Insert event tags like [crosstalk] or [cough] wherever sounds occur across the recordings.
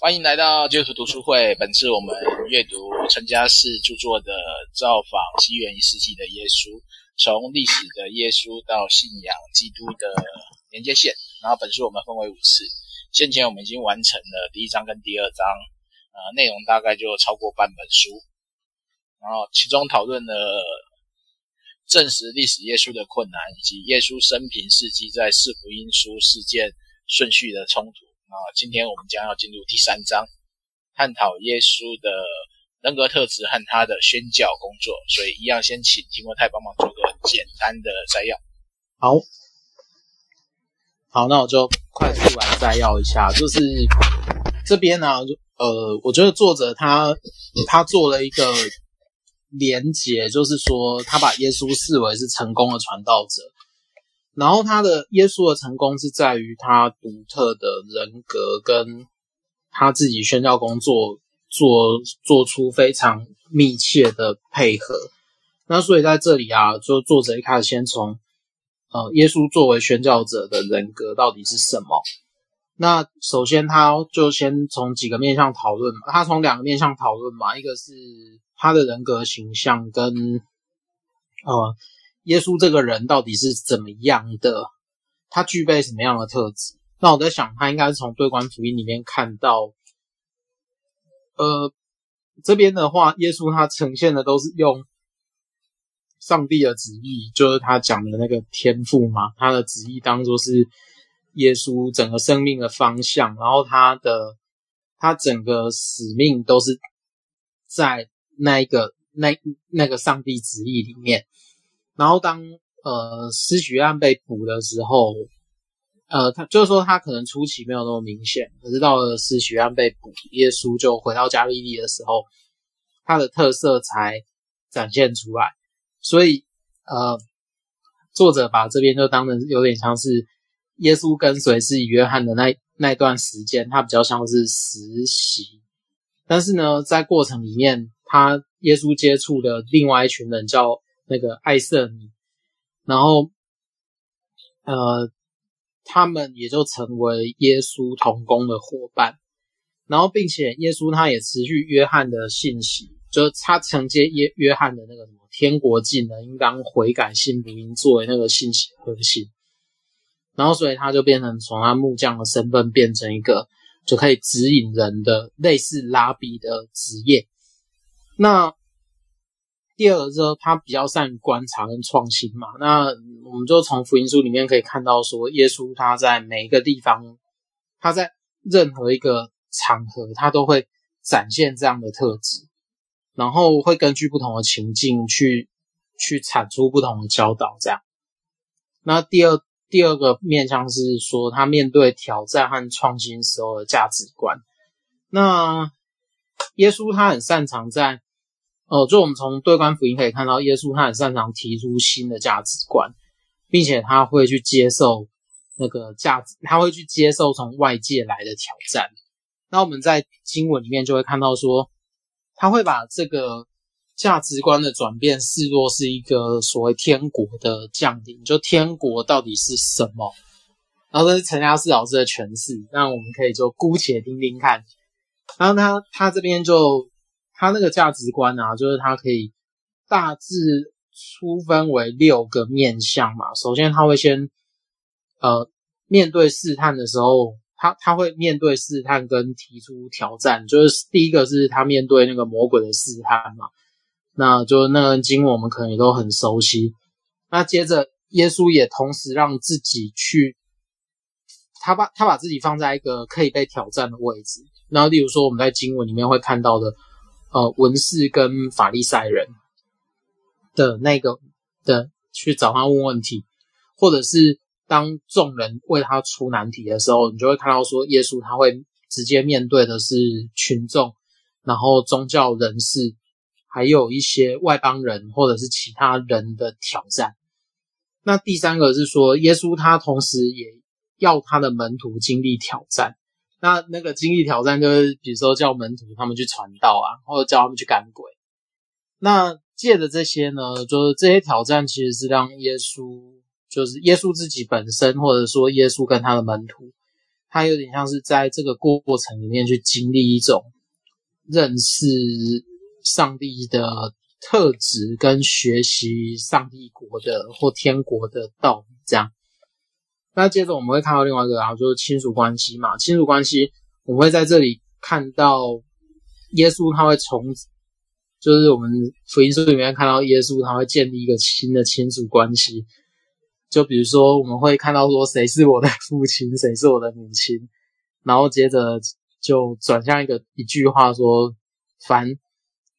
欢迎来到基督徒读书会。本次我们阅读陈嘉弑著作的《造访西元一世纪的耶稣：从历史的耶稣到信仰基督的连接线》。然后本书我们分为五次，先前我们已经完成了第一章跟第二章，呃，内容大概就超过半本书。然后其中讨论了证实历史耶稣的困难，以及耶稣生平事迹在四福音书事件顺序的冲突。啊，今天我们将要进入第三章，探讨耶稣的人格特质和他的宣教工作。所以，一样先请提摩太帮忙做个简单的摘要。好，好，那我就快速来摘要一下。就是这边呢，呃，我觉得作者他他做了一个连结，就是说他把耶稣视为是成功的传道者。然后他的耶稣的成功是在于他独特的人格跟他自己宣教工作做做出非常密切的配合。那所以在这里啊，就作者一开始先从呃耶稣作为宣教者的人格到底是什么？那首先他就先从几个面向讨论，他从两个面向讨论嘛，一个是他的人格形象跟呃。耶稣这个人到底是怎么样的？他具备什么样的特质？那我在想，他应该是从对观福音里面看到，呃，这边的话，耶稣他呈现的都是用上帝的旨意，就是他讲的那个天赋嘛，他的旨意当做是耶稣整个生命的方向，然后他的他整个使命都是在那一个那那个上帝旨意里面。然后当呃施洗约翰被捕的时候，呃，他就是说他可能初期没有那么明显，可是到了施洗约翰被捕，耶稣就回到加利利的时候，他的特色才展现出来。所以呃，作者把这边就当成有点像是耶稣跟随施洗约翰的那那段时间，他比较像是实习。但是呢，在过程里面，他耶稣接触的另外一群人叫。那个爱色尼，然后，呃，他们也就成为耶稣同工的伙伴，然后，并且耶稣他也持续约翰的信息，就是他承接约约翰的那个什么天国技能，应当悔改信福音作为那个信息。核心，然后，所以他就变成从他木匠的身份变成一个就可以指引人的类似拉比的职业，那。第二个是他比较善于观察跟创新嘛，那我们就从福音书里面可以看到说，耶稣他在每一个地方，他在任何一个场合，他都会展现这样的特质，然后会根据不同的情境去去产出不同的教导。这样，那第二第二个面向是说，他面对挑战和创新时候的价值观。那耶稣他很擅长在。哦，就我们从对观福音可以看到，耶稣他很擅长提出新的价值观，并且他会去接受那个价值，他会去接受从外界来的挑战。那我们在经文里面就会看到说，他会把这个价值观的转变视作是一个所谓天国的降临，就天国到底是什么？然后这是陈家四老师的诠释，那我们可以就姑且听听看。然后他他这边就。他那个价值观啊，就是他可以大致粗分为六个面向嘛。首先，他会先呃面对试探的时候，他他会面对试探跟提出挑战。就是第一个是他面对那个魔鬼的试探嘛，那就那个经文我们可能也都很熟悉。那接着，耶稣也同时让自己去，他把他把自己放在一个可以被挑战的位置。然后，例如说我们在经文里面会看到的。呃，文士跟法利赛人的那个的去找他问问题，或者是当众人为他出难题的时候，你就会看到说，耶稣他会直接面对的是群众，然后宗教人士，还有一些外邦人或者是其他人的挑战。那第三个是说，耶稣他同时也要他的门徒经历挑战。那那个经历挑战就是，比如说叫门徒他们去传道啊，或者叫他们去赶鬼。那借着这些呢，就是这些挑战其实是让耶稣，就是耶稣自己本身，或者说耶稣跟他的门徒，他有点像是在这个过过程里面去经历一种认识上帝的特质，跟学习上帝国的或天国的道理。这样，那接着我们会看到另外一个，然后就是亲属关系嘛。亲属关系，我们会在这里看到耶稣他会从，就是我们福音书里面看到耶稣他会建立一个新的亲属关系。就比如说，我们会看到说，谁是我的父亲，谁是我的母亲，然后接着就转向一个一句话说，凡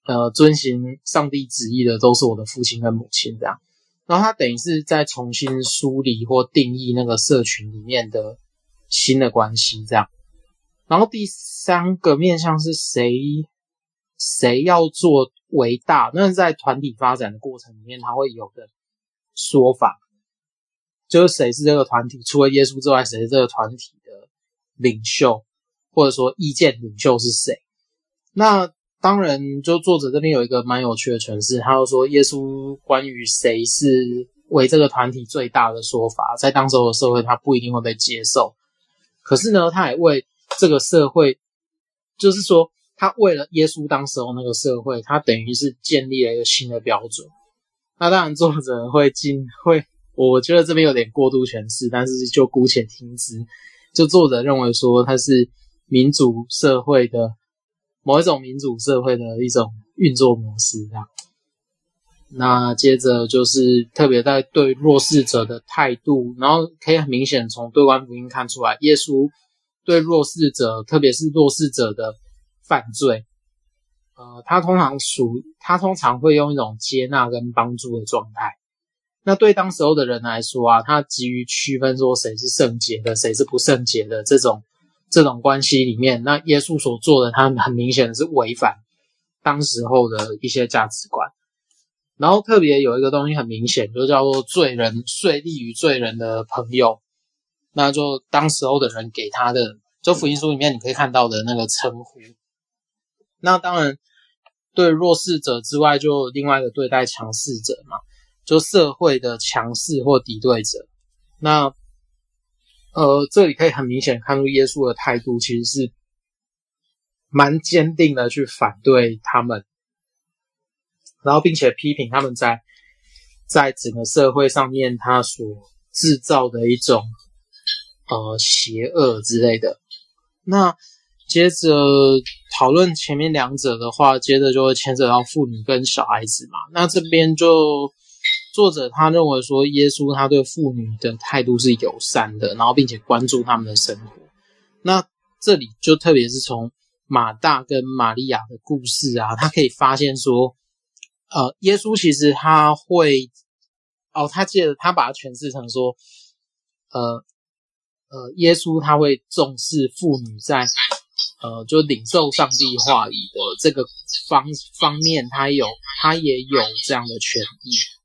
呃遵行上帝旨意的，都是我的父亲跟母亲这样。然后他等于是在重新梳理或定义那个社群里面的新的关系这样。然后第三个面向是谁谁要做为大，那是在团体发展的过程里面，他会有的说法。就是谁是这个团体？除了耶稣之外，谁是这个团体的领袖，或者说意见领袖是谁？那当然，就作者这边有一个蛮有趣的诠释，他就说耶稣关于谁是为这个团体最大的说法，在当时的社会他不一定会被接受。可是呢，他也为这个社会，就是说他为了耶稣当时候那个社会，他等于是建立了一个新的标准。那当然，作者会进会。我觉得这边有点过度诠释，但是就姑且听之。就作者认为说，他是民主社会的某一种民主社会的一种运作模式这样。那接着就是特别在对弱势者的态度，然后可以很明显从对观福音看出来，耶稣对弱势者，特别是弱势者的犯罪，呃，他通常属他通常会用一种接纳跟帮助的状态。那对当时候的人来说啊，他急于区分说谁是圣洁的，谁是不圣洁的这种这种关系里面，那耶稣所做的，他很明显的是违反当时候的一些价值观。然后特别有一个东西很明显，就叫做罪人税利于罪人的朋友，那就当时候的人给他的，就福音书里面你可以看到的那个称呼。那当然，对弱势者之外，就另外一个对待强势者嘛。就社会的强势或敌对者，那呃，这里可以很明显看出耶稣的态度其实是蛮坚定的去反对他们，然后并且批评他们在在整个社会上面他所制造的一种呃邪恶之类的。那接着讨论前面两者的话，接着就会牵扯到妇女跟小孩子嘛。那这边就。作者他认为说，耶稣他对妇女的态度是友善的，然后并且关注他们的生活。那这里就特别是从马大跟玛利亚的故事啊，他可以发现说，呃，耶稣其实他会，哦，他记得他把它诠释成说，呃呃，耶稣他会重视妇女在，呃，就领受上帝话语的这个方方面，他有他也有这样的权益。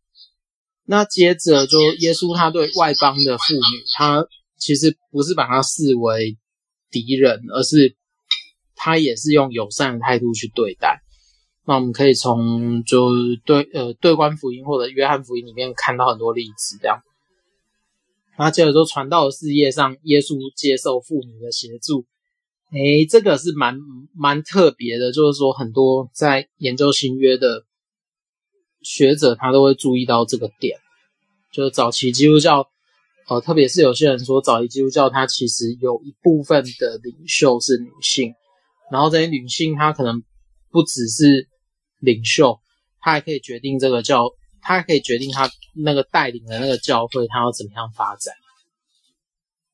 那接着就耶稣他对外邦的妇女，他其实不是把他视为敌人，而是他也是用友善的态度去对待。那我们可以从就对呃对观福音或者约翰福音里面看到很多例子，这样。那接着说传道的事业上，耶稣接受妇女的协助，诶，这个是蛮蛮特别的，就是说很多在研究新约的。学者他都会注意到这个点，就是早期基督教，呃，特别是有些人说早期基督教它其实有一部分的领袖是女性，然后这些女性她可能不只是领袖，她还可以决定这个教，她还可以决定她那个带领的那个教会她要怎么样发展。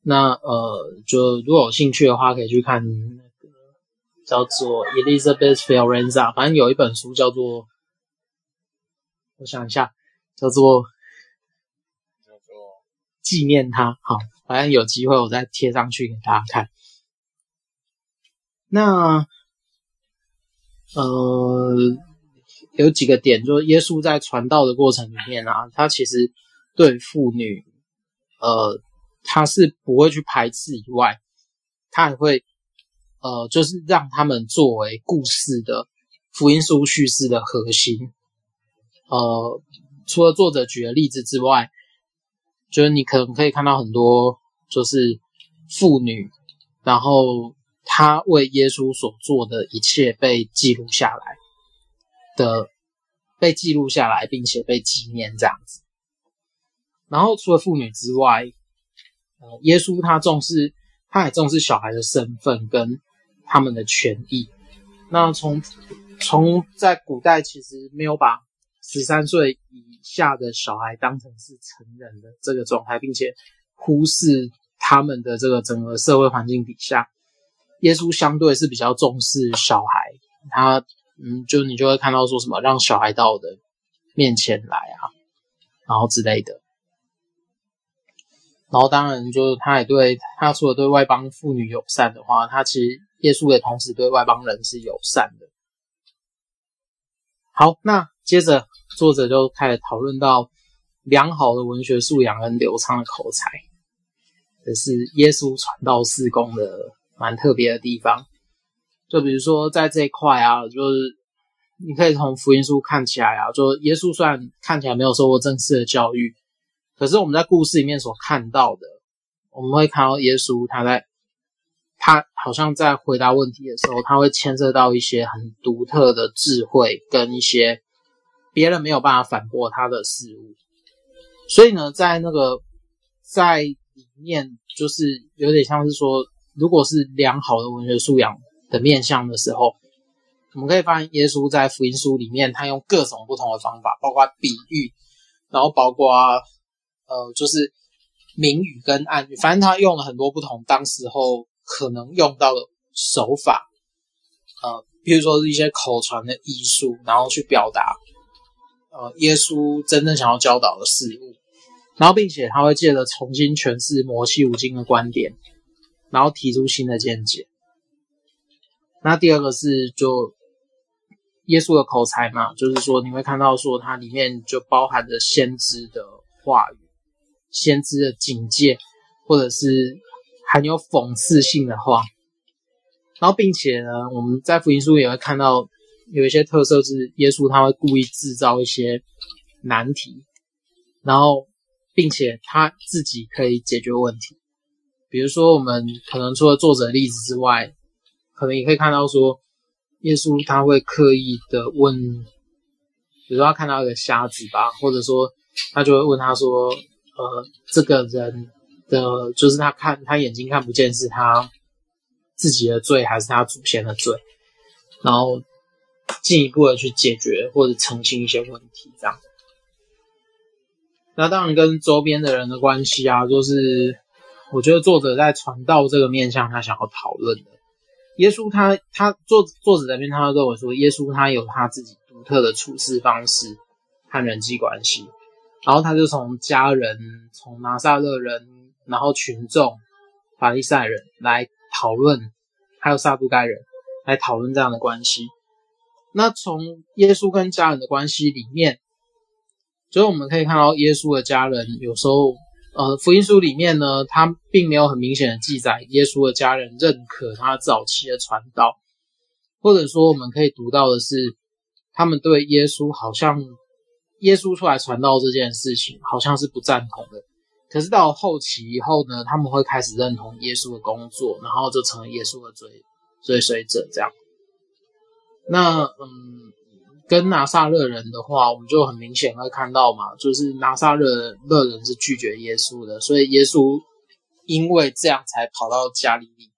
那呃，就如果有兴趣的话，可以去看那个叫做 Elizabeth Fiorenza，反正有一本书叫做。我想一下，叫做叫做纪念他。好，反正有机会我再贴上去给大家看。那呃，有几个点，就是耶稣在传道的过程里面啊，他其实对妇女，呃，他是不会去排斥以外，他还会呃，就是让他们作为故事的福音书叙事的核心。呃，除了作者举的例子之外，就是你可能可以看到很多，就是妇女然后她为耶稣所做的一切被记录下来的，被记录下来，并且被纪念这样子。然后除了妇女之外，呃，耶稣他重视，他也重视小孩的身份跟他们的权益。那从从在古代其实没有把十三岁以下的小孩当成是成人的这个状态，并且忽视他们的这个整个社会环境底下，耶稣相对是比较重视小孩。他嗯，就你就会看到说什么让小孩到我的面前来啊，然后之类的。然后当然就是他也对他除了对外邦妇女友善的话，他其实耶稣也同时对外邦人是友善的。好，那接着作者就开始讨论到良好的文学素养跟流畅的口才，这是耶稣传道事工的蛮特别的地方。就比如说在这一块啊，就是你可以从福音书看起来啊，就耶稣虽然看起来没有受过正式的教育。可是我们在故事里面所看到的，我们会看到耶稣他在，他好像在回答问题的时候，他会牵涉到一些很独特的智慧跟一些别人没有办法反驳他的事物。所以呢，在那个在里面，就是有点像是说，如果是良好的文学素养的面向的时候，我们可以发现耶稣在福音书里面，他用各种不同的方法，包括比喻，然后包括。呃，就是明语跟暗语，反正他用了很多不同当时候可能用到的手法，呃，比如说是一些口传的艺术，然后去表达呃耶稣真正想要教导的事物，然后并且他会借着重新诠释摩西五经的观点，然后提出新的见解。那第二个是就耶稣的口才嘛，就是说你会看到说它里面就包含着先知的话语。先知的警戒，或者是含有讽刺性的话，然后并且呢，我们在福音书也会看到有一些特色，是耶稣他会故意制造一些难题，然后并且他自己可以解决问题。比如说，我们可能除了作者例子之外，可能也可以看到说，耶稣他会刻意的问，比如说他看到一个瞎子吧，或者说他就会问他说。呃，这个人的就是他看他眼睛看不见，是他自己的罪还是他祖先的罪？然后进一步的去解决或者澄清一些问题，这样。那当然跟周边的人的关系啊，就是我觉得作者在传道这个面向，他想要讨论的。耶稣他他作作者这边他跟我说，耶稣他有他自己独特的处事方式和人际关系。然后他就从家人、从拿撒勒人，然后群众、法利赛人来讨论，还有撒都该人来讨论这样的关系。那从耶稣跟家人的关系里面，所以我们可以看到耶稣的家人有时候，呃，福音书里面呢，他并没有很明显的记载耶稣的家人认可他早期的传道，或者说我们可以读到的是，他们对耶稣好像。耶稣出来传道这件事情好像是不赞同的，可是到后期以后呢，他们会开始认同耶稣的工作，然后就成了耶稣的追追随者这样。那嗯，跟拿撒勒人的话，我们就很明显会看到嘛，就是拿撒勒勒人是拒绝耶稣的，所以耶稣因为这样才跑到加利利，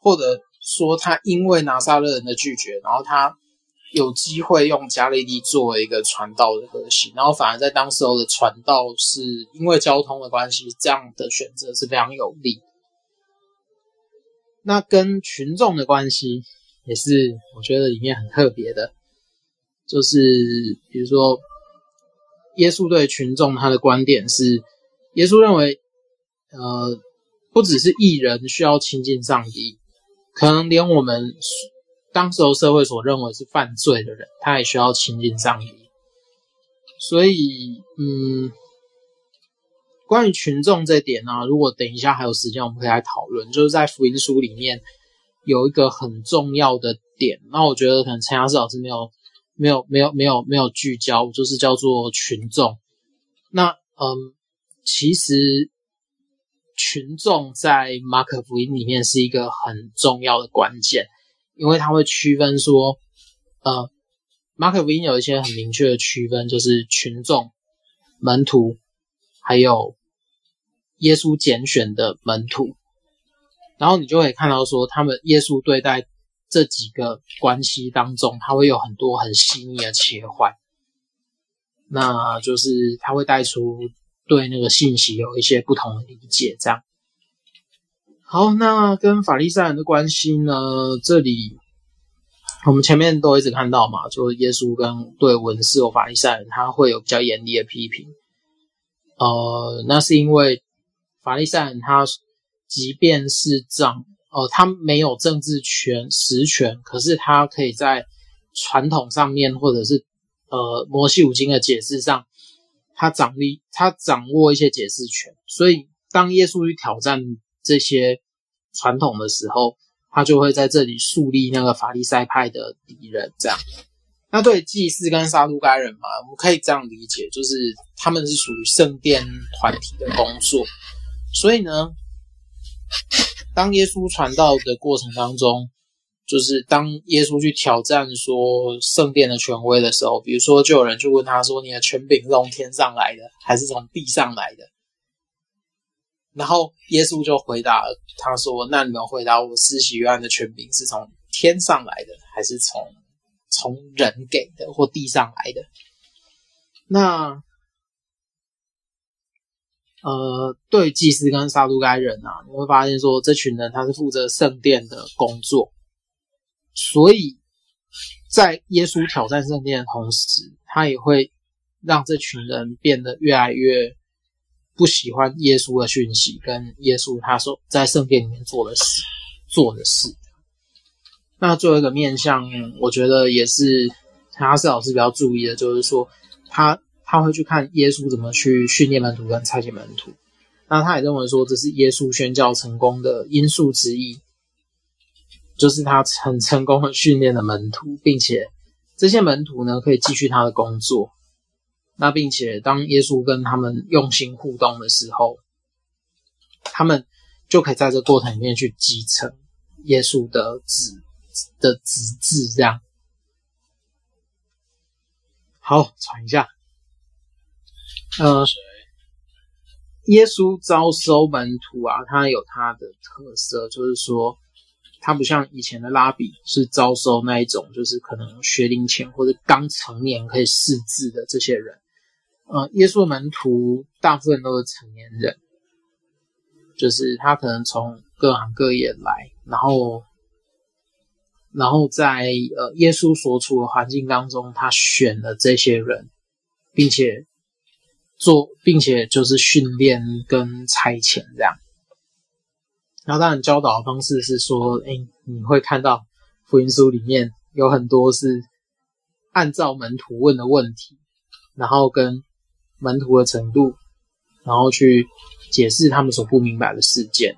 或者说他因为拿撒勒人的拒绝，然后他。有机会用加利利作为一个传道的核心，然后反而在当时候的传道是因为交通的关系，这样的选择是非常有利。那跟群众的关系也是我觉得里面很特别的，就是比如说耶稣对群众他的观点是，耶稣认为，呃，不只是艺人需要亲近上帝，可能连我们。当时候社会所认为是犯罪的人，他也需要亲近上帝。所以，嗯，关于群众这点呢，如果等一下还有时间，我们可以来讨论。就是在福音书里面有一个很重要的点，那我觉得可能陈亚斯老师没有、没有、没有、没有、没有聚焦，就是叫做群众。那，嗯，其实群众在马可福音里面是一个很重要的关键，因为它会区分说，呃，马可福音有一些很明确的区分，就是群众、门徒，还有耶稣拣选的门徒。然后你就会看到说，他们耶稣对待这几个关系当中，他会有很多很细腻的切换，那就是他会带出。对那个信息有一些不同的理解，这样。好，那跟法利赛人的关系呢？这里我们前面都一直看到嘛，就是耶稣跟对文士和法利赛人，他会有比较严厉的批评。呃，那是因为法利赛人他即便是长，呃，他没有政治权实权，可是他可以在传统上面或者是呃摩西五经的解释上。他掌力，他掌握一些解释权，所以当耶稣去挑战这些传统的时候，他就会在这里树立那个法利赛派的敌人。这样，那对祭司跟撒都该人嘛，我们可以这样理解，就是他们是属于圣殿团体的工作。所以呢，[laughs] 当耶稣传道的过程当中，就是当耶稣去挑战说圣殿的权威的时候，比如说就有人去问他说：“你的权柄是从天上来的，还是从地上来的？”然后耶稣就回答他说：“那你们回答我，施洗约翰的权柄是从天上来的，还是从从人给的或地上来的？”那呃，对祭司跟撒都该人啊，你会发现说这群人他是负责圣殿的工作。所以，在耶稣挑战圣殿的同时，他也会让这群人变得越来越不喜欢耶稣的讯息，跟耶稣他说在圣殿里面做的事做的事。那最后一个面向，我觉得也是哈斯老师比较注意的，就是说他他会去看耶稣怎么去训练门徒跟差遣门徒。那他也认为说，这是耶稣宣教成功的因素之一。就是他很成功的训练了门徒，并且这些门徒呢，可以继续他的工作。那并且当耶稣跟他们用心互动的时候，他们就可以在这过程里面去继承耶稣的子的旨志。这样，好，喘一下。呃，耶稣招收门徒啊，他有他的特色，就是说。他不像以前的拉比是招收那一种，就是可能学龄前或者刚成年可以识字的这些人。呃，耶稣的门徒大部分都是成年人，就是他可能从各行各业来，然后，然后在呃耶稣所处的环境当中，他选了这些人，并且做，并且就是训练跟差遣这样。然后当然教导的方式是说，哎，你会看到福音书里面有很多是按照门徒问的问题，然后跟门徒的程度，然后去解释他们所不明白的事件。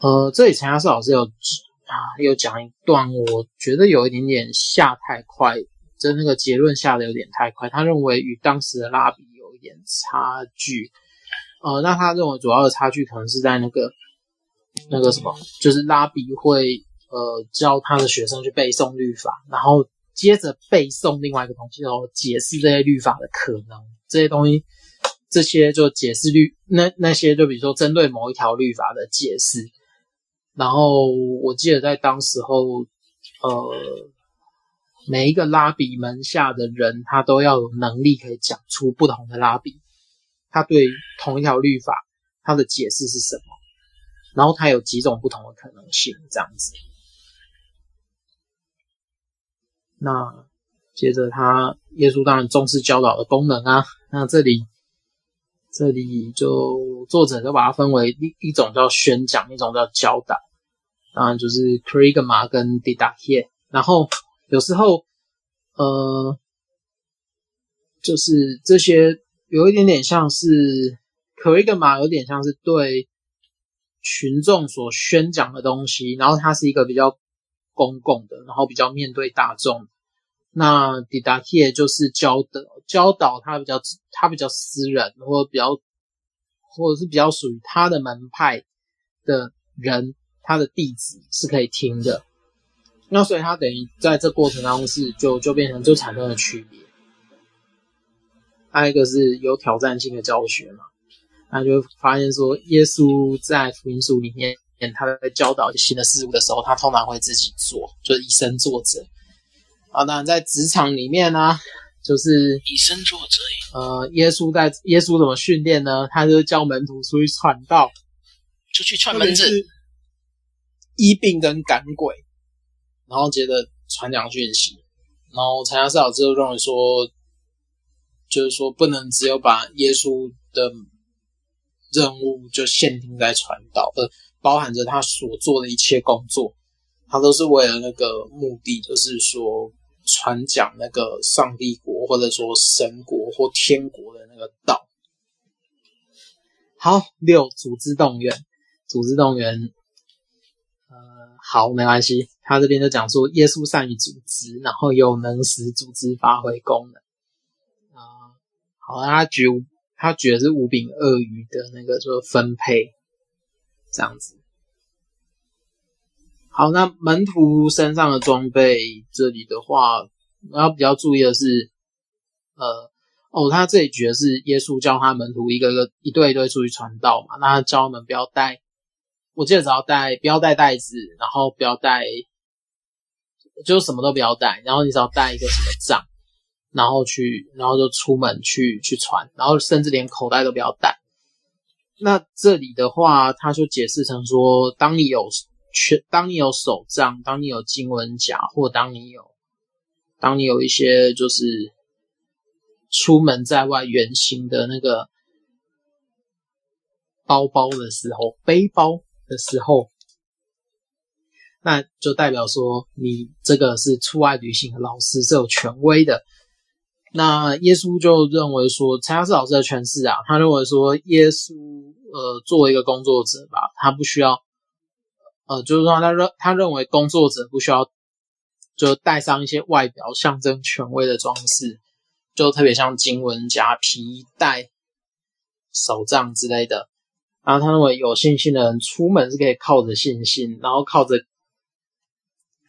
呃，这里陈亚瑟老师有啊，有讲一段，我觉得有一点点下太快，就那个结论下的有点太快。他认为与当时的拉比点差距。呃，那他认为主要的差距可能是在那个。那个什么，就是拉比会呃教他的学生去背诵律法，然后接着背诵另外一个东西，然后解释这些律法的可能，这些东西，这些就解释律那那些就比如说针对某一条律法的解释，然后我记得在当时候，呃，每一个拉比门下的人，他都要有能力可以讲出不同的拉比，他对同一条律法他的解释是什么。然后他有几种不同的可能性，这样子。那接着他，耶稣当然重视教导的功能啊。那这里，这里就作者就把它分为一一种叫宣讲，一种叫教导。当然就是 kerygma 跟 didache。然后有时候，呃，就是这些有一点点像是 kerygma，有点像是对。群众所宣讲的东西，然后它是一个比较公共的，然后比较面对大众。那 didache 就是教的教导，他比较他比较私人，或者比较或者是比较属于他的门派的人，他的弟子是可以听的。那所以他等于在这过程当中是就就变成就产生了区别。还有一个是有挑战性的教学嘛，那就发现说，耶稣在福音书里面，他在教导新的事物的时候，他通常会自己做，就是以身作则。啊，当然在职场里面呢、啊，就是以身作则。呃，耶稣在耶稣怎么训练呢？他就教门徒出去传道，出去串门子，医病跟赶鬼，然后接着传讲讯息。然后陈嘉思老师就认为说，就是说不能只有把耶稣的任务就限定在传道，而包含着他所做的一切工作，他都是为了那个目的，就是说传讲那个上帝国或者说神国或天国的那个道。好，六组织动员，组织动员，呃，好，没关系，他这边就讲说耶稣善于组织，然后又能使组织发挥功能。啊、好，他举他举的是五饼二鱼的那个就是分配。这样子，好，那门徒身上的装备，这里的话，要比较注意的是，呃，哦，他这里举的是耶稣教他门徒一个个一对一对出去传道嘛，那他教他们不要带，我记得只要带，不要带袋子，然后不要带，就什么都不要带，然后你只要带一个什么杖，然后去，然后就出门去去传，然后甚至连口袋都不要带。那这里的话，他就解释成说，当你有全，当你有手杖，当你有经文夹，或当你有，当你有一些就是出门在外远行的那个包包的时候，背包的时候，那就代表说你这个是出外旅行的老师是有权威的。那耶稣就认为说，陈嘉思老师的诠释啊，他认为说，耶稣呃作为一个工作者吧，他不需要呃，就是说他认他认为工作者不需要就带上一些外表象征权威的装饰，就特别像经文夹、皮带、手杖之类的。然后他认为有信心的人出门是可以靠着信心，然后靠着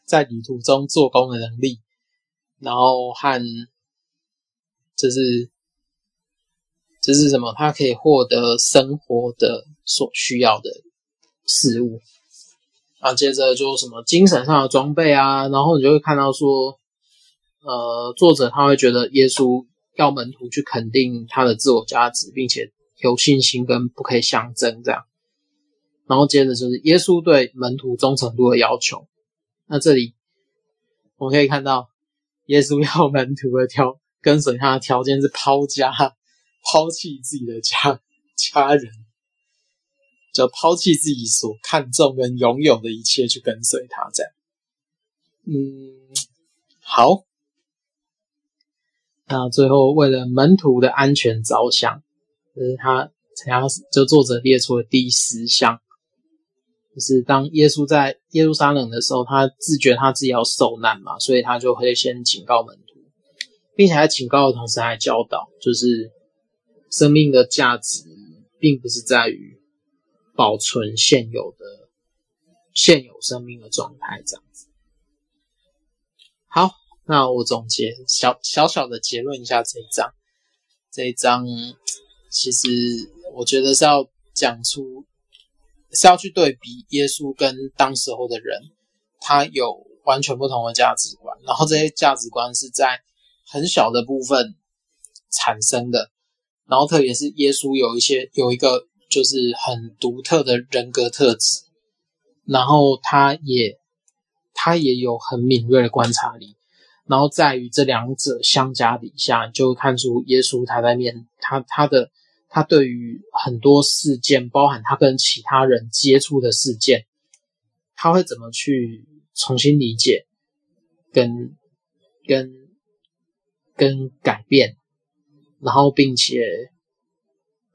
在旅途中做工的能力，然后和。这是这是什么？他可以获得生活的所需要的事物啊。接着就什么精神上的装备啊，然后你就会看到说，呃，作者他会觉得耶稣要门徒去肯定他的自我价值，并且有信心跟不可以相争这样。然后接着就是耶稣对门徒忠诚度的要求。那这里我们可以看到耶稣要门徒的条。跟随他的条件是抛家，抛弃自己的家家人，就抛弃自己所看重跟拥有的一切去跟随他，这样。嗯，好。那最后为了门徒的安全着想，就是他，他就作者列出了第十项，就是当耶稣在耶路撒冷的时候，他自觉他自己要受难嘛，所以他就会先警告门徒。并且还警告的同时还教导，就是生命的价值并不是在于保存现有的现有生命的状态这样子。好，那我总结小小小的结论一下这一章。这一章其实我觉得是要讲出，是要去对比耶稣跟当时候的人，他有完全不同的价值观，然后这些价值观是在。很小的部分产生的，然后特别是耶稣有一些有一个就是很独特的人格特质，然后他也他也有很敏锐的观察力，然后在于这两者相加底下，就看出耶稣他在面他他的他对于很多事件，包含他跟其他人接触的事件，他会怎么去重新理解跟跟。跟改变，然后并且，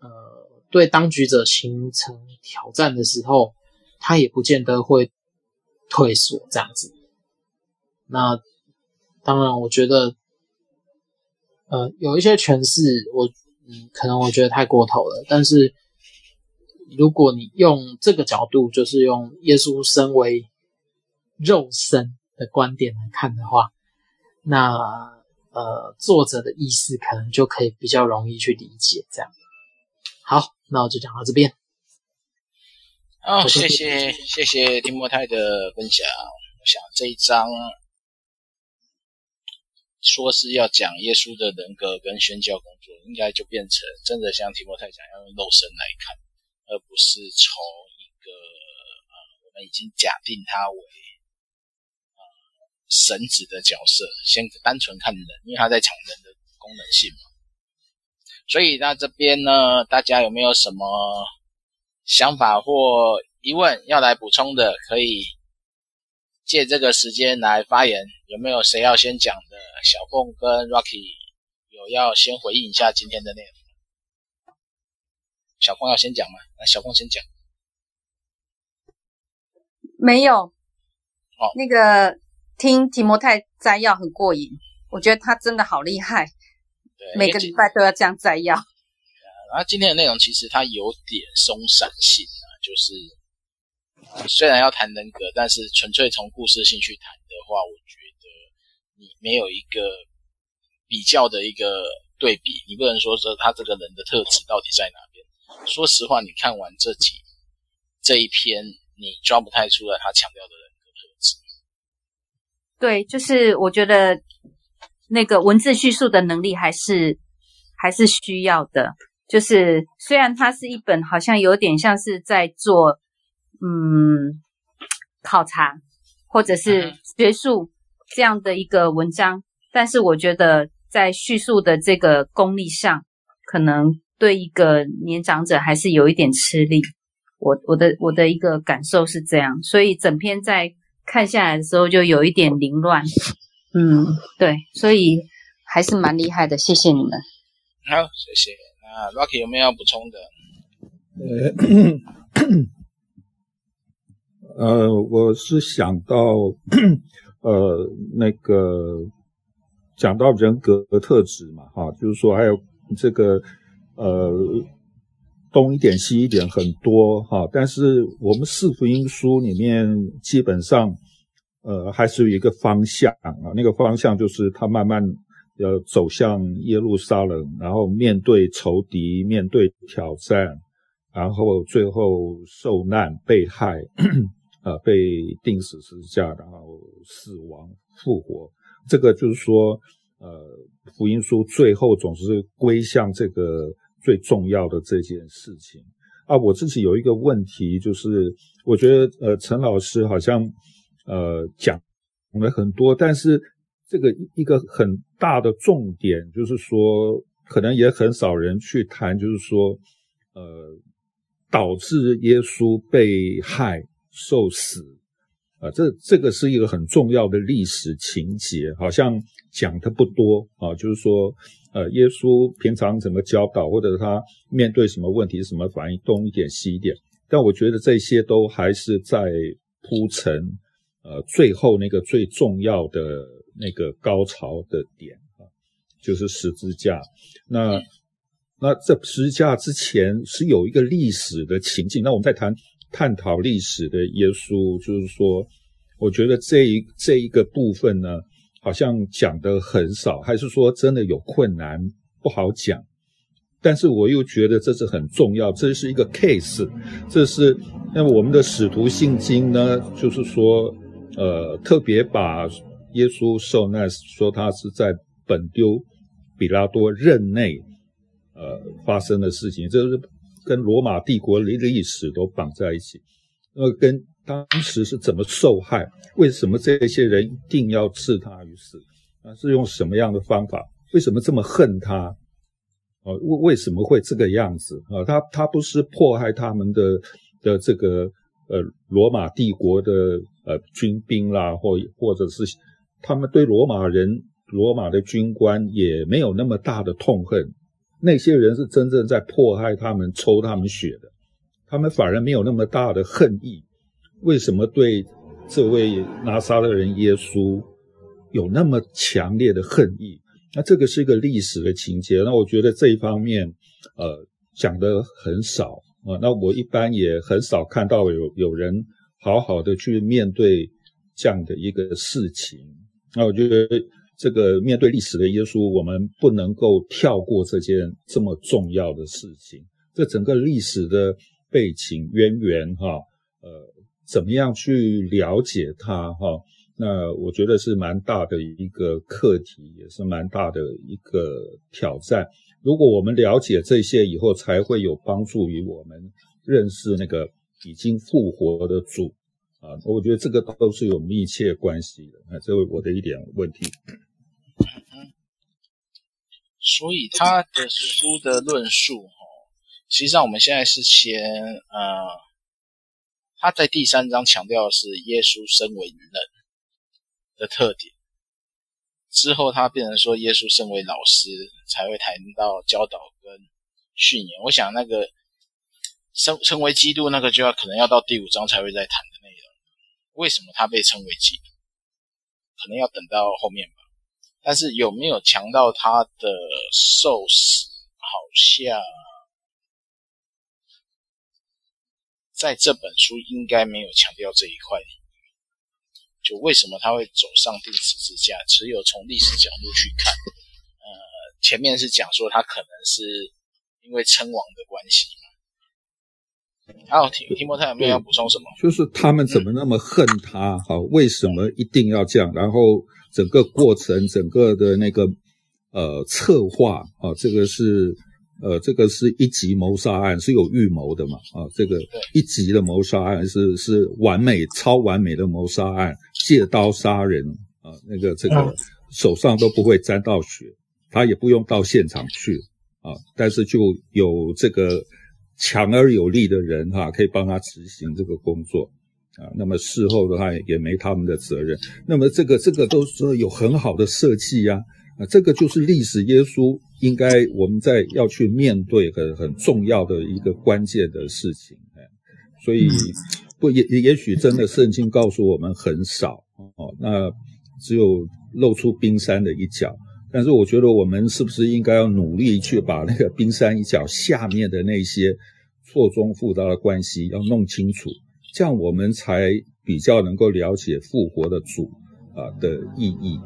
呃，对当局者形成挑战的时候，他也不见得会退缩这样子。那当然，我觉得，呃，有一些诠释，我嗯，可能我觉得太过头了。但是如果你用这个角度，就是用耶稣身为肉身的观点来看的话，那呃，作者的意思可能就可以比较容易去理解。这样，好，那我就讲到这边。哦，谢谢谢谢丁莫泰的分享。我想这一章说是要讲耶稣的人格跟宣教工作，应该就变成真的像提摩太讲，要用肉身来看，而不是从一个呃我们已经假定他为呃神子的角色，先单纯看人，因为他在讲人的功能性嘛。所以那这边呢，大家有没有什么？想法或疑问要来补充的，可以借这个时间来发言。有没有谁要先讲的？小凤跟 Rocky 有要先回应一下今天的内容。小凤要先讲吗？那小凤先讲。没有。哦，那个听提摩太摘要很过瘾，我觉得他真的好厉害。对，每个礼拜都要这样摘要。然后今天的内容其实它有点松散性啊，就是虽然要谈人格，但是纯粹从故事性去谈的话，我觉得你没有一个比较的一个对比，你不能说说他这个人的特质到底在哪边。说实话，你看完这几这一篇，你抓不太出来他强调的人格特质。对，就是我觉得那个文字叙述的能力还是还是需要的。就是虽然它是一本好像有点像是在做嗯考察或者是学术这样的一个文章，但是我觉得在叙述的这个功力上，可能对一个年长者还是有一点吃力。我我的我的一个感受是这样，所以整篇在看下来的时候就有一点凌乱。嗯，对，所以还是蛮厉害的，谢谢你们。好，谢谢。那，Rocky 有没有要补充的？呃，[coughs] 呃，我是想到，[clears throat] 呃，那个讲到人格特质嘛，哈，就是说还有这个，呃，东一点西一点很多哈，但是我们四福音书里面基本上，呃，还是有一个方向啊，那个方向就是他慢慢。要走向耶路撒冷，然后面对仇敌，面对挑战，然后最后受难、被害，呃，被钉死十字架，然后死亡、复活。这个就是说，呃，福音书最后总是归向这个最重要的这件事情。啊，我自己有一个问题，就是我觉得，呃，陈老师好像，呃，讲了很多，但是。这个一个很大的重点就是说，可能也很少人去谈，就是说，呃，导致耶稣被害受死，啊、呃，这这个是一个很重要的历史情节，好像讲的不多啊，就是说，呃，耶稣平常怎么教导，或者他面对什么问题，什么反应，东一点西一点，但我觉得这些都还是在铺陈，呃，最后那个最重要的。那个高潮的点啊，就是十字架。那那这十字架之前是有一个历史的情境。那我们在谈探讨历史的耶稣，就是说，我觉得这一这一个部分呢，好像讲的很少，还是说真的有困难不好讲。但是我又觉得这是很重要，这是一个 case。这是那我们的使徒信经呢，就是说，呃，特别把。耶稣受难，说他是在本丢比拉多任内，呃，发生的事情，这是跟罗马帝国的历史都绑在一起。那跟当时是怎么受害？为什么这些人一定要置他于死？啊，是用什么样的方法？为什么这么恨他？啊，为为什么会这个样子？啊，他他不是迫害他们的的这个呃罗马帝国的呃军兵啦，或或者是。他们对罗马人、罗马的军官也没有那么大的痛恨，那些人是真正在迫害他们、抽他们血的，他们反而没有那么大的恨意。为什么对这位拿撒勒人耶稣有那么强烈的恨意？那这个是一个历史的情节。那我觉得这一方面，呃，讲得很少啊。那我一般也很少看到有有人好好的去面对这样的一个事情。那我觉得这个面对历史的耶稣，我们不能够跳过这件这么重要的事情。这整个历史的背景渊源，哈，呃，怎么样去了解它，哈？那我觉得是蛮大的一个课题，也是蛮大的一个挑战。如果我们了解这些以后，才会有帮助于我们认识那个已经复活的主啊。我觉得这个都是有密切关系的。啊，这是我的一点问题。所以他的书的论述，哈，实际上我们现在是先，呃，他在第三章强调的是耶稣身为人。的特点之后，他变成说耶稣身为老师才会谈到教导跟训言。我想那个成成为基督那个就要可能要到第五章才会再谈的内容。为什么他被称为基督？可能要等到后面吧。但是有没有强到他的受死？好像在这本书应该没有强调这一块。就为什么他会走上钉十字架？只有从历史角度去看，呃，前面是讲说他可能是因为称王的关系嘛。还有提提摩太有没有要补充什么？就是他们怎么那么恨他？好，为什么一定要这样？然后整个过程，整个的那个呃策划啊，这个是。呃，这个是一级谋杀案，是有预谋的嘛？啊，这个一级的谋杀案是是完美、超完美的谋杀案，借刀杀人啊，那个这个手上都不会沾到血，他也不用到现场去啊，但是就有这个强而有力的人哈、啊，可以帮他执行这个工作啊。那么事后的话也没他们的责任，那么这个这个都是有很好的设计呀。啊，这个就是历史耶稣应该我们在要去面对很很重要的一个关键的事情，哎，所以不也也许真的圣经告诉我们很少哦，那只有露出冰山的一角，但是我觉得我们是不是应该要努力去把那个冰山一角下面的那些错综复杂的关系要弄清楚，这样我们才比较能够了解复活的主啊的意义。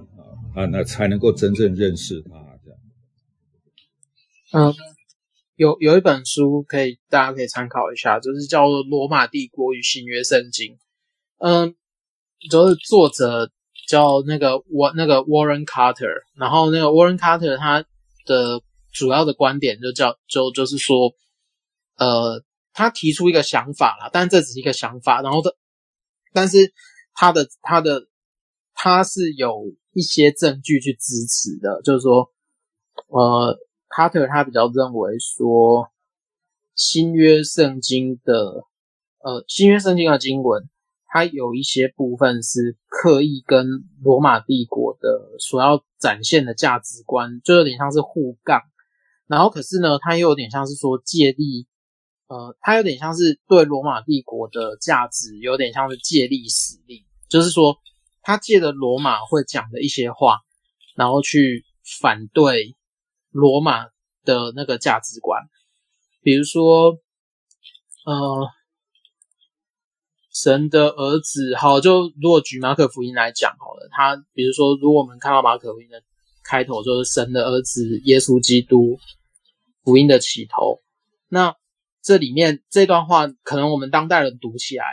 啊，那才能够真正认识他这样。嗯，有有一本书可以大家可以参考一下，就是叫做《罗马帝国与新约圣经》。嗯，就是作者叫那个沃那个 Warren Carter，然后那个 Warren Carter 他的主要的观点就叫就就是说，呃，他提出一个想法啦，但这只是一个想法，然后这但是他的他的他是有。一些证据去支持的，就是说，呃，卡特他比较认为说，新约圣经的，呃，新约圣经的经文，它有一些部分是刻意跟罗马帝国的所要展现的价值观，就有点像是互杠，然后可是呢，他又有点像是说借力，呃，它有点像是对罗马帝国的价值有点像是借力使力，就是说。他借着罗马会讲的一些话，然后去反对罗马的那个价值观，比如说，呃，神的儿子，好，就如果举马可福音来讲好了，他比如说，如果我们看到马可福音的开头，就是神的儿子耶稣基督，福音的起头，那这里面这段话，可能我们当代人读起来。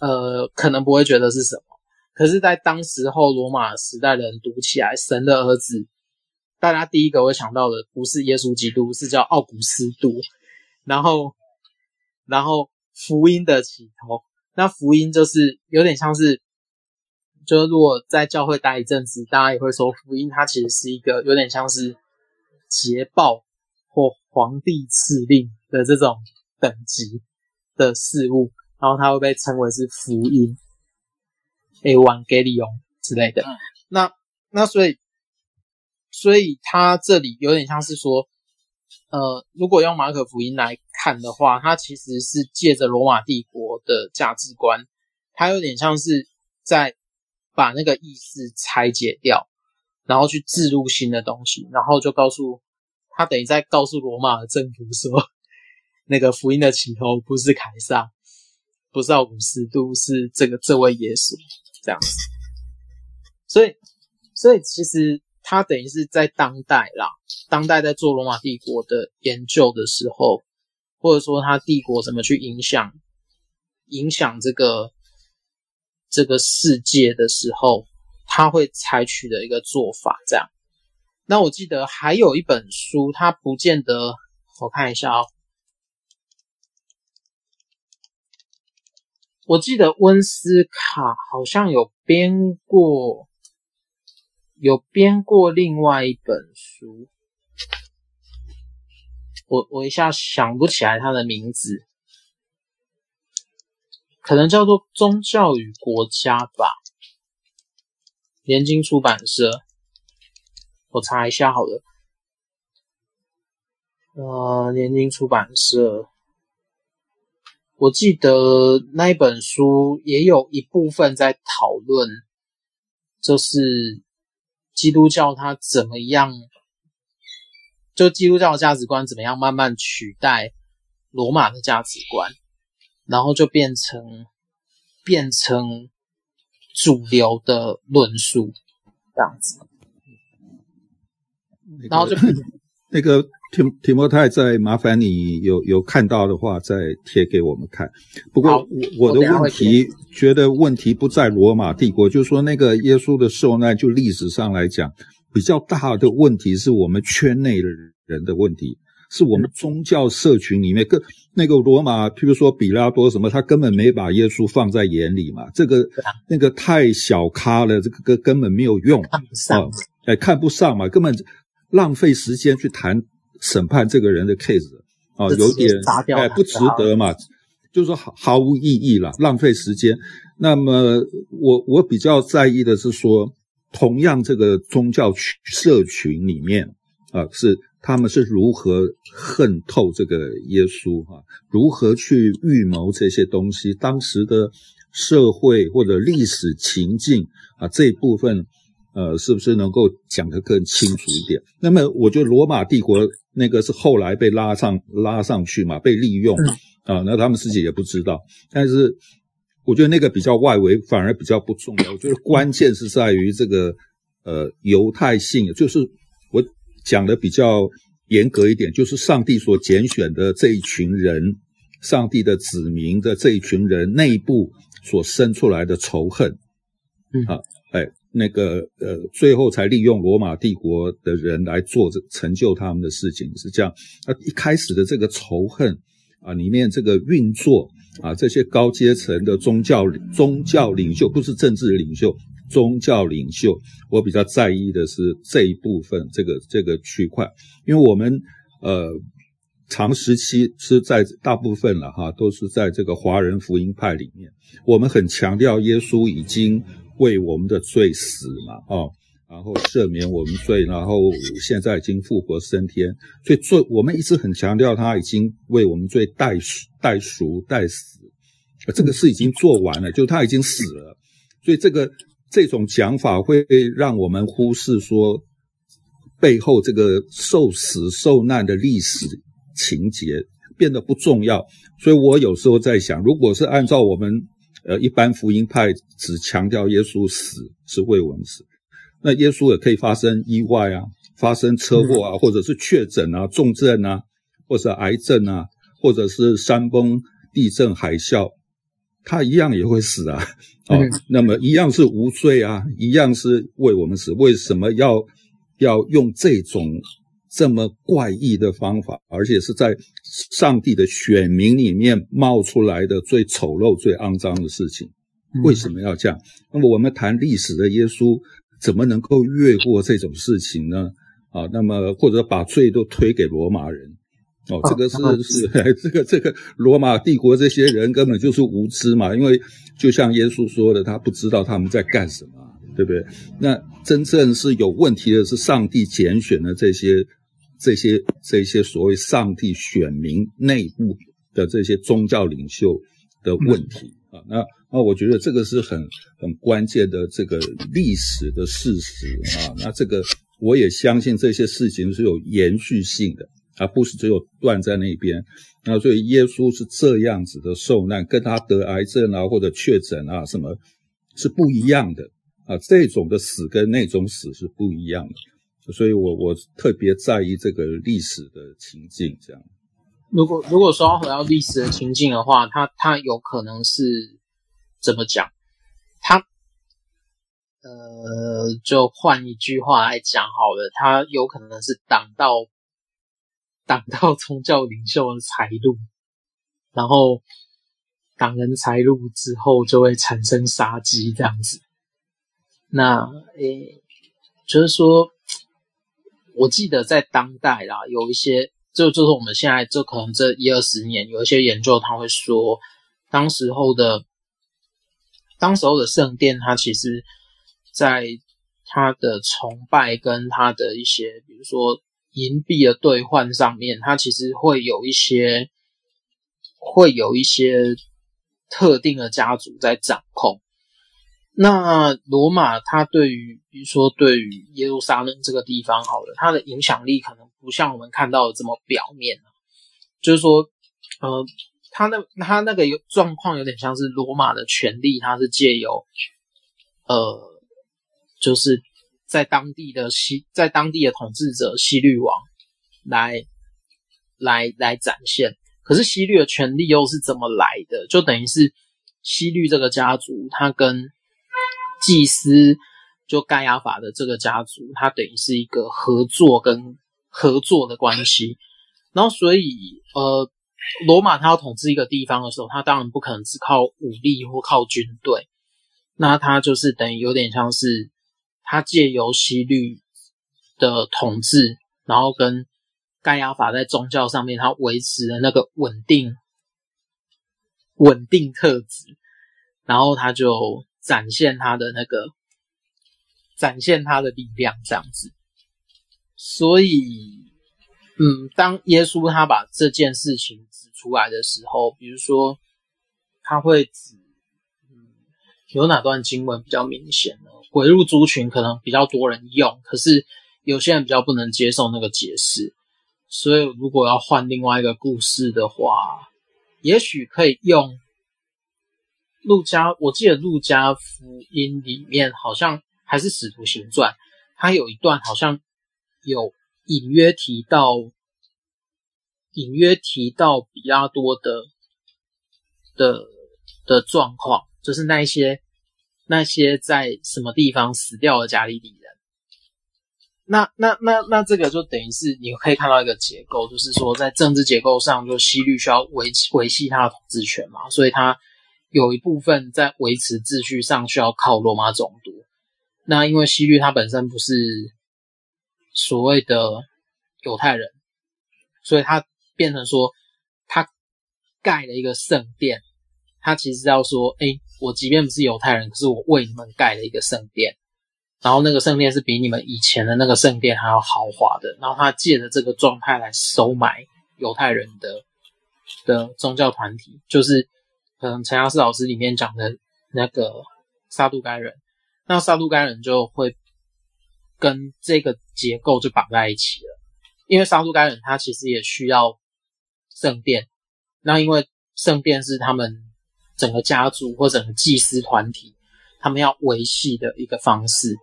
呃，可能不会觉得是什么，可是，在当时候罗马时代的人读起来，神的儿子，大家第一个会想到的不是耶稣基督，是叫奥古斯都，然后，然后福音的起头，那福音就是有点像是，就是如果在教会待一阵子，大家也会说福音它其实是一个有点像是捷报皇帝敕令的这种等级的事物。然后它会被称为是福音 a one g a l i o n 之类的。那那所以，所以它这里有点像是说，呃，如果用马可福音来看的话，它其实是借着罗马帝国的价值观，它有点像是在把那个意识拆解掉，然后去置入新的东西，然后就告诉他等于在告诉罗马的政府说，那个福音的起头不是凯撒，不是奥古斯都，是这个这位耶稣这样子。所以，所以其实他等于是在当代啦，当代在做罗马帝国的研究的时候，或者说他帝国怎么去影响影响这个这个世界的时候，他会采取的一个做法这样。那我记得还有一本书，它不见得，我看一下哦。我记得温斯卡好像有编过，有编过另外一本书，我我一下想不起来他的名字，可能叫做《宗教与国家》吧，联经出版社。我查一下好了，呃，联经出版社，我记得那一本书也有一部分在讨论，就是基督教它怎么样，就基督教的价值观怎么样慢慢取代罗马的价值观，然后就变成变成主流的论述这样子。然后就 [laughs] 那个提提摩太，在麻烦你有有看到的话，再贴给我们看。不过我我的问题，觉得问题不在罗马帝国，就是说那个耶稣的受难，就历史上来讲，比较大的问题是我们圈内的人的问题，是我们宗教社群里面，跟那个罗马，譬如说比拉多什么，他根本没把耶稣放在眼里嘛，这个那个太小咖了，这个根本没有用，看不上，哎，看不上嘛，根本。浪费时间去谈审判这个人的 case 啊，有点哎不值得嘛，就是说毫毫无意义了，浪费时间。那么我我比较在意的是说，同样这个宗教社群里面啊，是他们是如何恨透这个耶稣哈，如何去预谋这些东西，当时的社会或者历史情境啊这一部分。呃，是不是能够讲得更清楚一点？[laughs] 那么，我觉得罗马帝国那个是后来被拉上拉上去嘛，被利用啊，那他们自己也不知道。但是，我觉得那个比较外围，反而比较不重要。我觉得关键是在于这个呃犹太性，就是我讲的比较严格一点，就是上帝所拣选的这一群人，上帝的子民的这一群人内部所生出来的仇恨，嗯，好，哎。那个呃，最后才利用罗马帝国的人来做这成就他们的事情是这样。那一开始的这个仇恨啊，里面这个运作啊，这些高阶层的宗教宗教领袖，不是政治领袖，宗教领袖，我比较在意的是这一部分这个这个区块，因为我们呃长时期是在大部分了哈，都是在这个华人福音派里面，我们很强调耶稣已经。为我们的罪死嘛，哦，然后赦免我们罪，然后现在已经复活升天，所以罪我们一直很强调他已经为我们罪代赎、代赎、代死，这个事已经做完了，就他已经死了，所以这个这种讲法会让我们忽视说背后这个受死受难的历史情节变得不重要，所以我有时候在想，如果是按照我们。呃，一般福音派只强调耶稣死是为我们死，那耶稣也可以发生意外啊，发生车祸啊，或者是确诊啊、重症啊，或者癌症啊，或者是山崩、地震、海啸，他一样也会死啊。[laughs] 哦，那么一样是无罪啊，一样是为我们死。为什么要要用这种？这么怪异的方法，而且是在上帝的选民里面冒出来的最丑陋、最肮脏的事情，为什么要这样？那么我们谈历史的耶稣，怎么能够越过这种事情呢？啊，那么或者把罪都推给罗马人？哦，这个是是这个这个罗马帝国这些人根本就是无知嘛，因为就像耶稣说的，他不知道他们在干什么，对不对？那真正是有问题的是上帝拣选的这些。这些这些所谓上帝选民内部的这些宗教领袖的问题啊，那那我觉得这个是很很关键的这个历史的事实啊，那这个我也相信这些事情是有延续性的而不是只有断在那边。那所以耶稣是这样子的受难，跟他得癌症啊或者确诊啊什么是不一样的啊。这种的死跟那种死是不一样的，所以我我特别在意这个历史的情境。这样，如果如果说要回到历史的情境的话，他他有可能是怎么讲？他呃，就换一句话来讲好了，他有可能是挡到。挡到宗教领袖的财路，然后挡人财路之后，就会产生杀机这样子。那诶，就是说，我记得在当代啦，有一些就就是我们现在就可能这一二十年，有一些研究他会说，当时候的当时候的圣殿，它其实在它的崇拜跟它的一些，比如说。银币的兑换上面，它其实会有一些，会有一些特定的家族在掌控。那罗马，它对于，比如说对于耶路撒冷这个地方，好了，它的影响力可能不像我们看到的这么表面。就是说，呃，它那它那个有状况有点像是罗马的权力，它是借由，呃，就是。在当地的西，在当地的统治者西律王来来来展现，可是西律的权力又是怎么来的？就等于是西律这个家族，他跟祭司就盖亚法的这个家族，他等于是一个合作跟合作的关系。然后，所以呃，罗马他要统治一个地方的时候，他当然不可能只靠武力或靠军队，那他就是等于有点像是。他借由西律的统治，然后跟盖亚法在宗教上面，他维持了那个稳定、稳定特质，然后他就展现他的那个，展现他的力量这样子。所以，嗯，当耶稣他把这件事情指出来的时候，比如说他会指，嗯，有哪段经文比较明显呢？鬼入猪群可能比较多人用，可是有些人比较不能接受那个解释，所以如果要换另外一个故事的话，也许可以用路加。我记得路加福音里面好像还是使徒行传，它有一段好像有隐约提到，隐约提到比较多的的的状况，就是那一些。那些在什么地方死掉的加利利人，那那那那这个就等于是你可以看到一个结构，就是说在政治结构上，就希律需要维维系他的统治权嘛，所以他有一部分在维持秩序上需要靠罗马总督。那因为希律他本身不是所谓的犹太人，所以他变成说他盖了一个圣殿，他其实要说，哎。我即便不是犹太人，可是我为你们盖了一个圣殿，然后那个圣殿是比你们以前的那个圣殿还要豪华的。然后他借着这个状态来收买犹太人的的宗教团体，就是可能陈亚斯老师里面讲的那个撒都该人。那撒都该人就会跟这个结构就绑在一起了，因为撒都该人他其实也需要圣殿，那因为圣殿是他们。整个家族或整个祭司团体，他们要维系的一个方式。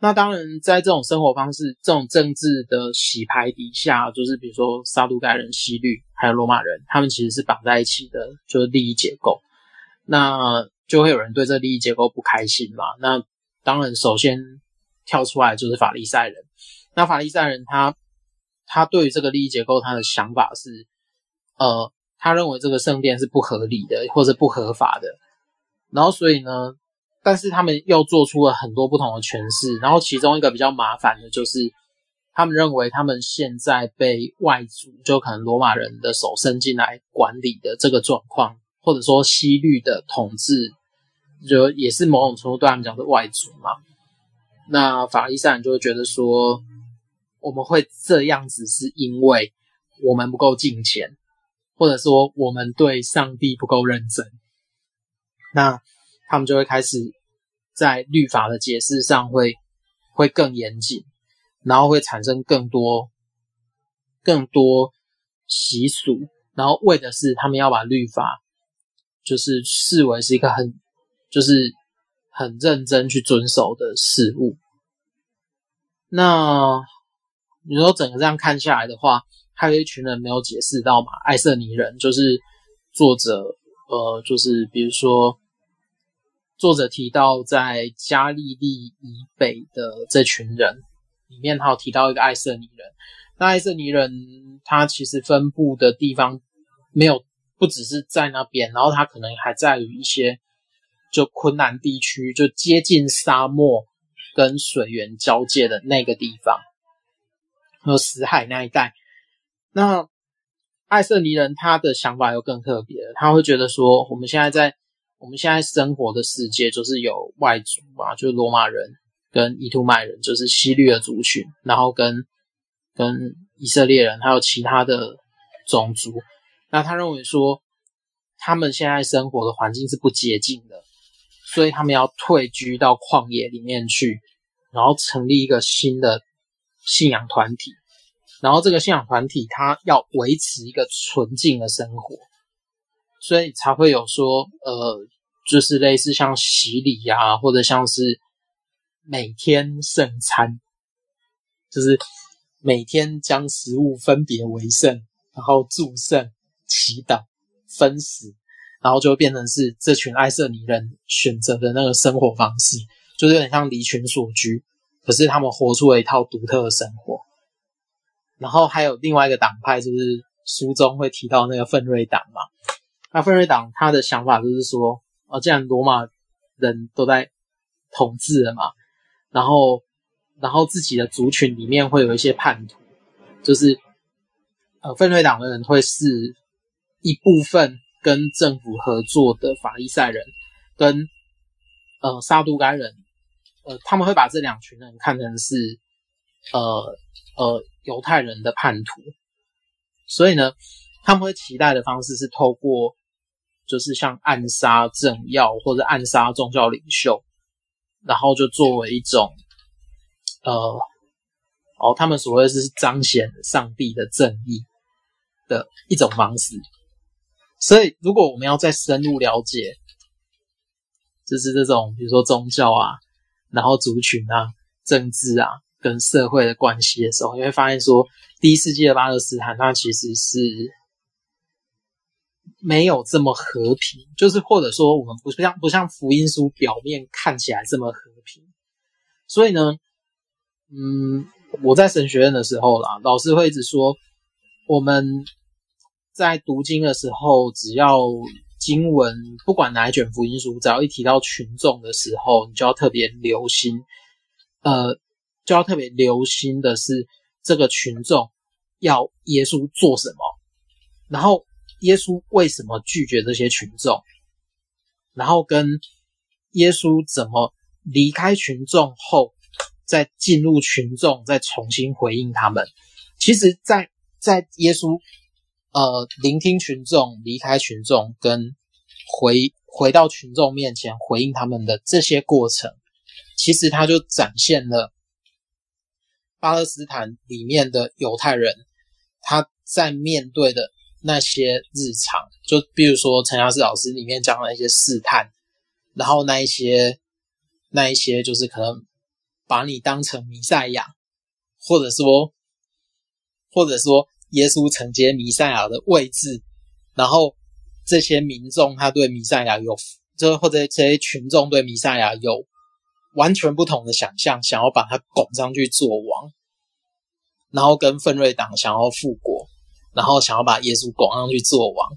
那当然，在这种生活方式、这种政治的洗牌底下，就是比如说撒都该人、希律还有罗马人，他们其实是绑在一起的，就是利益结构。那就会有人对这利益结构不开心嘛？那当然，首先跳出来就是法利赛人。那法利赛人他他对于这个利益结构，他的想法是，呃。他认为这个圣殿是不合理的，或者不合法的，然后所以呢，但是他们又做出了很多不同的诠释，然后其中一个比较麻烦的就是，他们认为他们现在被外族，就可能罗马人的手伸进来管理的这个状况，或者说西律的统治，就也是某种程度对他们讲的外族嘛。那法利赛人就会觉得说，我们会这样子是因为我们不够敬虔。或者说我们对上帝不够认真，那他们就会开始在律法的解释上会会更严谨，然后会产生更多更多习俗，然后为的是他们要把律法就是视为是一个很就是很认真去遵守的事物。那你说整个这样看下来的话，还有一群人没有解释到嘛？爱色尼人就是作者，呃，就是比如说作者提到在加利利以北的这群人里面，他有提到一个爱色尼人。那爱色尼人他其实分布的地方没有不只是在那边，然后他可能还在于一些就昆南地区，就接近沙漠。跟水源交界的那个地方，和死海那一带。那爱色尼人他的想法又更特别，他会觉得说，我们现在在我们现在生活的世界，就是有外族嘛，就是罗马人跟以图麦人，就是希律的族群，然后跟跟以色列人，还有其他的种族。那他认为说，他们现在生活的环境是不洁净的。所以他们要退居到旷野里面去，然后成立一个新的信仰团体，然后这个信仰团体它要维持一个纯净的生活，所以才会有说，呃，就是类似像洗礼呀，或者像是每天圣餐，就是每天将食物分别为圣，然后祝圣、祈祷、分食。然后就变成是这群爱色尼人选择的那个生活方式，就是有点像离群索居，可是他们活出了一套独特的生活。然后还有另外一个党派，就是书中会提到那个奋锐党嘛。那奋锐党他的想法就是说，啊，既然罗马人都在统治了嘛，然后然后自己的族群里面会有一些叛徒，就是呃奋锐党的人会是一部分。跟政府合作的法利赛人，跟呃撒都该人，呃他们会把这两群人看成是呃呃犹太人的叛徒，所以呢，他们会期待的方式是透过就是像暗杀政要或者暗杀宗教领袖，然后就作为一种呃哦他们所谓是彰显上帝的正义的一种方式。所以，如果我们要再深入了解，就是这种比如说宗教啊，然后族群啊、政治啊跟社会的关系的时候，你会发现说，第一世纪的巴勒斯坦它其实是没有这么和平，就是或者说我们不像不像福音书表面看起来这么和平。所以呢，嗯，我在神学院的时候啦，老师会一直说我们。在读经的时候，只要经文不管哪一卷福音书，只要一提到群众的时候，你就要特别留心，呃，就要特别留心的是这个群众要耶稣做什么，然后耶稣为什么拒绝这些群众，然后跟耶稣怎么离开群众后再进入群众，再重新回应他们。其实在，在耶稣。呃，聆听群众，离开群众，跟回回到群众面前回应他们的这些过程，其实他就展现了巴勒斯坦里面的犹太人他在面对的那些日常，就比如说陈亚斯老师里面讲的一些试探，然后那一些那一些就是可能把你当成弥赛亚，或者说或者说。耶稣承接弥赛亚的位置，然后这些民众他对弥赛亚有，就或者这些群众对弥赛亚有完全不同的想象，想要把他拱上去做王，然后跟奋锐党想要复国，然后想要把耶稣拱上去做王，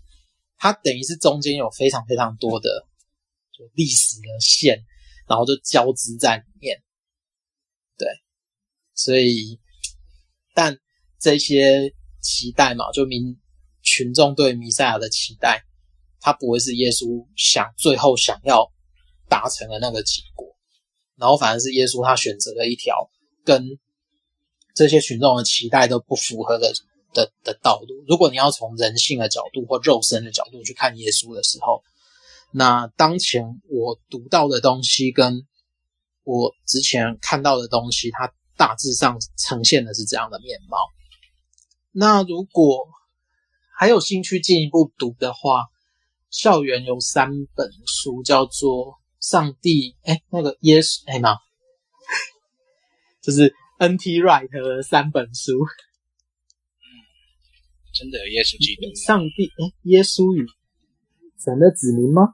他等于是中间有非常非常多的就历史的线，然后就交织在里面，对，所以但这些。期待嘛，就民群众对弥赛亚的期待，他不会是耶稣想最后想要达成的那个结果，然后反而是耶稣他选择了一条跟这些群众的期待都不符合的的的道路。如果你要从人性的角度或肉身的角度去看耶稣的时候，那当前我读到的东西跟我之前看到的东西，它大致上呈现的是这样的面貌。那如果还有兴趣进一步读的话，校园有三本书，叫做《上帝》哎，那个耶稣哎嘛，[laughs] 就是 N.T. Wright 的三本书。嗯，真的有耶稣基督？上帝哎，耶稣与神的子民吗？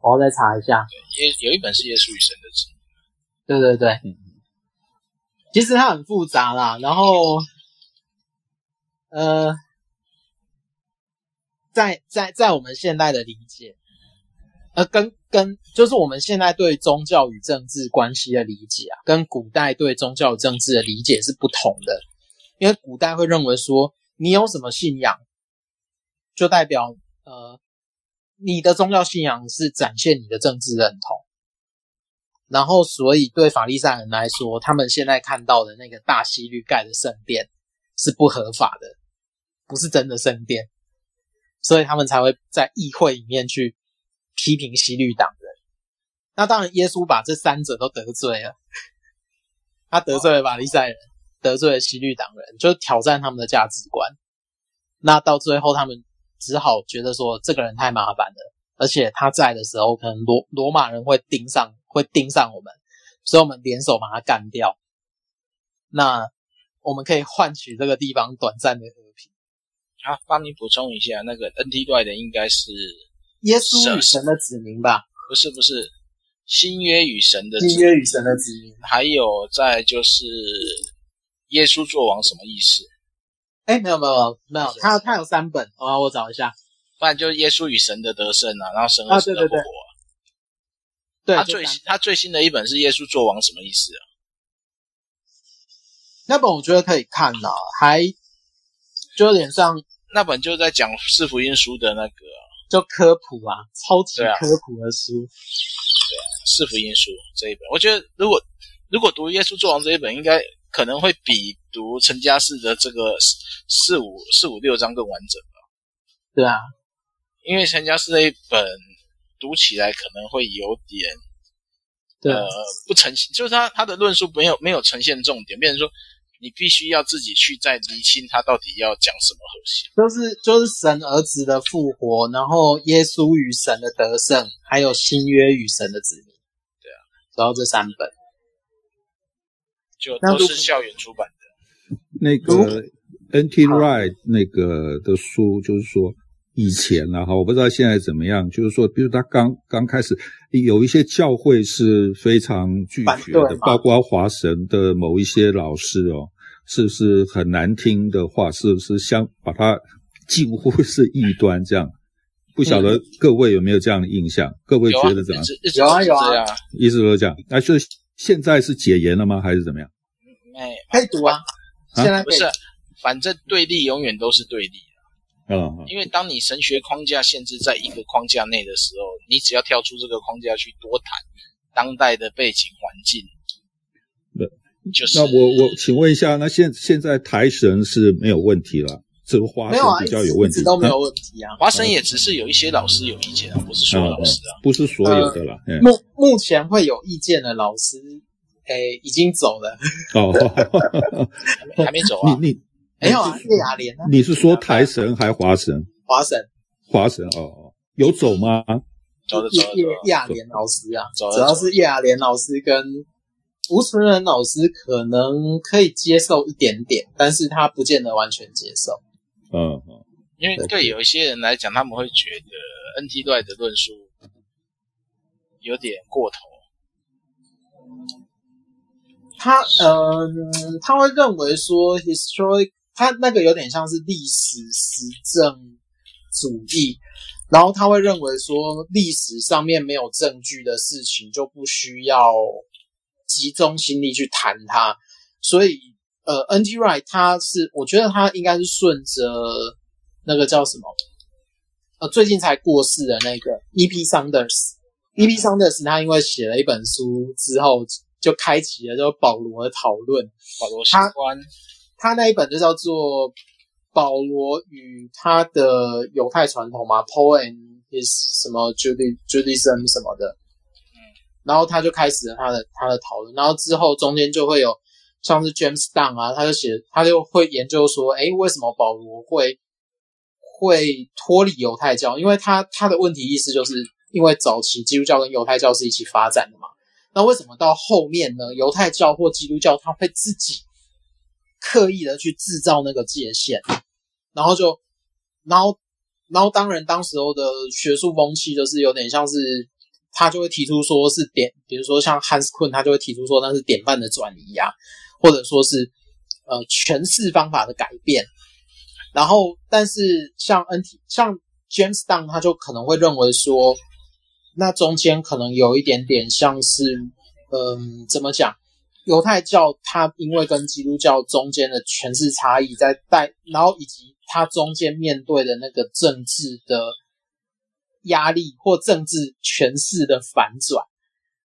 我要再查一下。对，耶有一本是耶稣与神的子民。对对对，嗯，其实它很复杂啦。然后，呃。在在在我们现代的理解，呃，跟跟就是我们现在对宗教与政治关系的理解啊，跟古代对宗教与政治的理解是不同的。因为古代会认为说，你有什么信仰，就代表呃，你的宗教信仰是展现你的政治认同。然后，所以对法利赛人来说，他们现在看到的那个大希律盖的圣殿是不合法的，不是真的圣殿。所以他们才会在议会里面去批评西律党人。那当然，耶稣把这三者都得罪了，他得罪了法利赛人，得罪了西律党人，就挑战他们的价值观。那到最后，他们只好觉得说这个人太麻烦了，而且他在的时候，可能罗罗马人会盯上，会盯上我们，所以我们联手把他干掉。那我们可以换取这个地方短暂的和平。啊，帮你补充一下，那个 NT Wright 的应该是耶稣与神的子民吧？不是，不是，新约与神的新约与神的子民。还有再就是耶稣作王什么意思？哎，没有没有没有，他他有三本，我我找一下。不然就是耶稣与神的得胜啊，然后神和神的复活。啊、对，对，对，对，他最他最新的一本是耶稣作王什么意思啊？那本我觉得可以看啊，还。就有点像那本就在讲四福音书的那个，就科普啊，超级科普的书。对啊，四福音书这一本，我觉得如果如果读耶稣作王这一本，应该可能会比读陈家士的这个四五四五六章更完整吧？对啊，因为陈家士那一本读起来可能会有点，对呃，不呈现，就是他他的论述没有没有呈现重点，变成说。你必须要自己去再厘清他到底要讲什么核心，就是就是神儿子的复活，然后耶稣与神的得胜，还有新约与神的子民。对啊，然后这三本就都是校园出版的。那个 N.T. Wright 那个的书，就是说以前啊，哈，我不知道现在怎么样。就是说，比如他刚刚开始，有一些教会是非常拒绝的，包括华神的某一些老师哦。是不是很难听的话？是不是相把它近乎是异端这样？不晓得各位有没有这样的印象？嗯、各位觉得怎样？有啊有啊，一直都这样。那就是现在是解严了吗？还是怎么样？没，可以读啊。现在不是，反正对立永远都是对立的。嗯，因为当你神学框架限制在一个框架内的时候，你只要跳出这个框架去多谈当代的背景环境。就是、那我我请问一下，那现现在台神是没有问题了，这个华神比较有问题，一直都没有问题啊。华神也只是有一些老师有意见啊，不是所有老师啊，不是所有的啦。目目前会有意见的老师，诶，已经走了。哦，[laughs] 还没走啊？你你没有啊？叶雅莲呢？你是说台神还华神？华神，华神哦哦，有走吗？走的走的。叶雅莲老师啊，主要是叶雅莲老师跟。吴纯仁老师可能可以接受一点点，但是他不见得完全接受。嗯，因为对有一些人来讲，他们会觉得 NT Wright 的论述有点过头。他呃，他会认为说 historic，他那个有点像是历史实证主义，然后他会认为说历史上面没有证据的事情就不需要。集中心力去谈它，所以呃，NT Wright 他是，我觉得他应该是顺着那个叫什么，呃，最近才过世的那个 E.P. Saunders，E.P. Saunders 他因为写了一本书之后，就开启了就保罗的讨论。保罗相关，他那一本就叫做《保罗与他的犹太传统》嘛，Paul and his 什么 Judaism 什么的。然后他就开始了他的他的讨论，然后之后中间就会有像是 James Dunn 啊，他就写，他就会研究说，诶，为什么保罗会会脱离犹太教？因为他他的问题意思就是，因为早期基督教跟犹太教是一起发展的嘛。那为什么到后面呢？犹太教或基督教他会自己刻意的去制造那个界限，然后就，然后，然后当然当时候的学术风气就是有点像是。他就会提出说是典，比如说像 Hans Kuhn，他就会提出说那是典范的转移啊，或者说是呃诠释方法的改变。然后，但是像 NT 像 James Dunn，他就可能会认为说，那中间可能有一点点像是，嗯，怎么讲？犹太教它因为跟基督教中间的诠释差异在带，然后以及它中间面对的那个政治的。压力或政治权势的反转，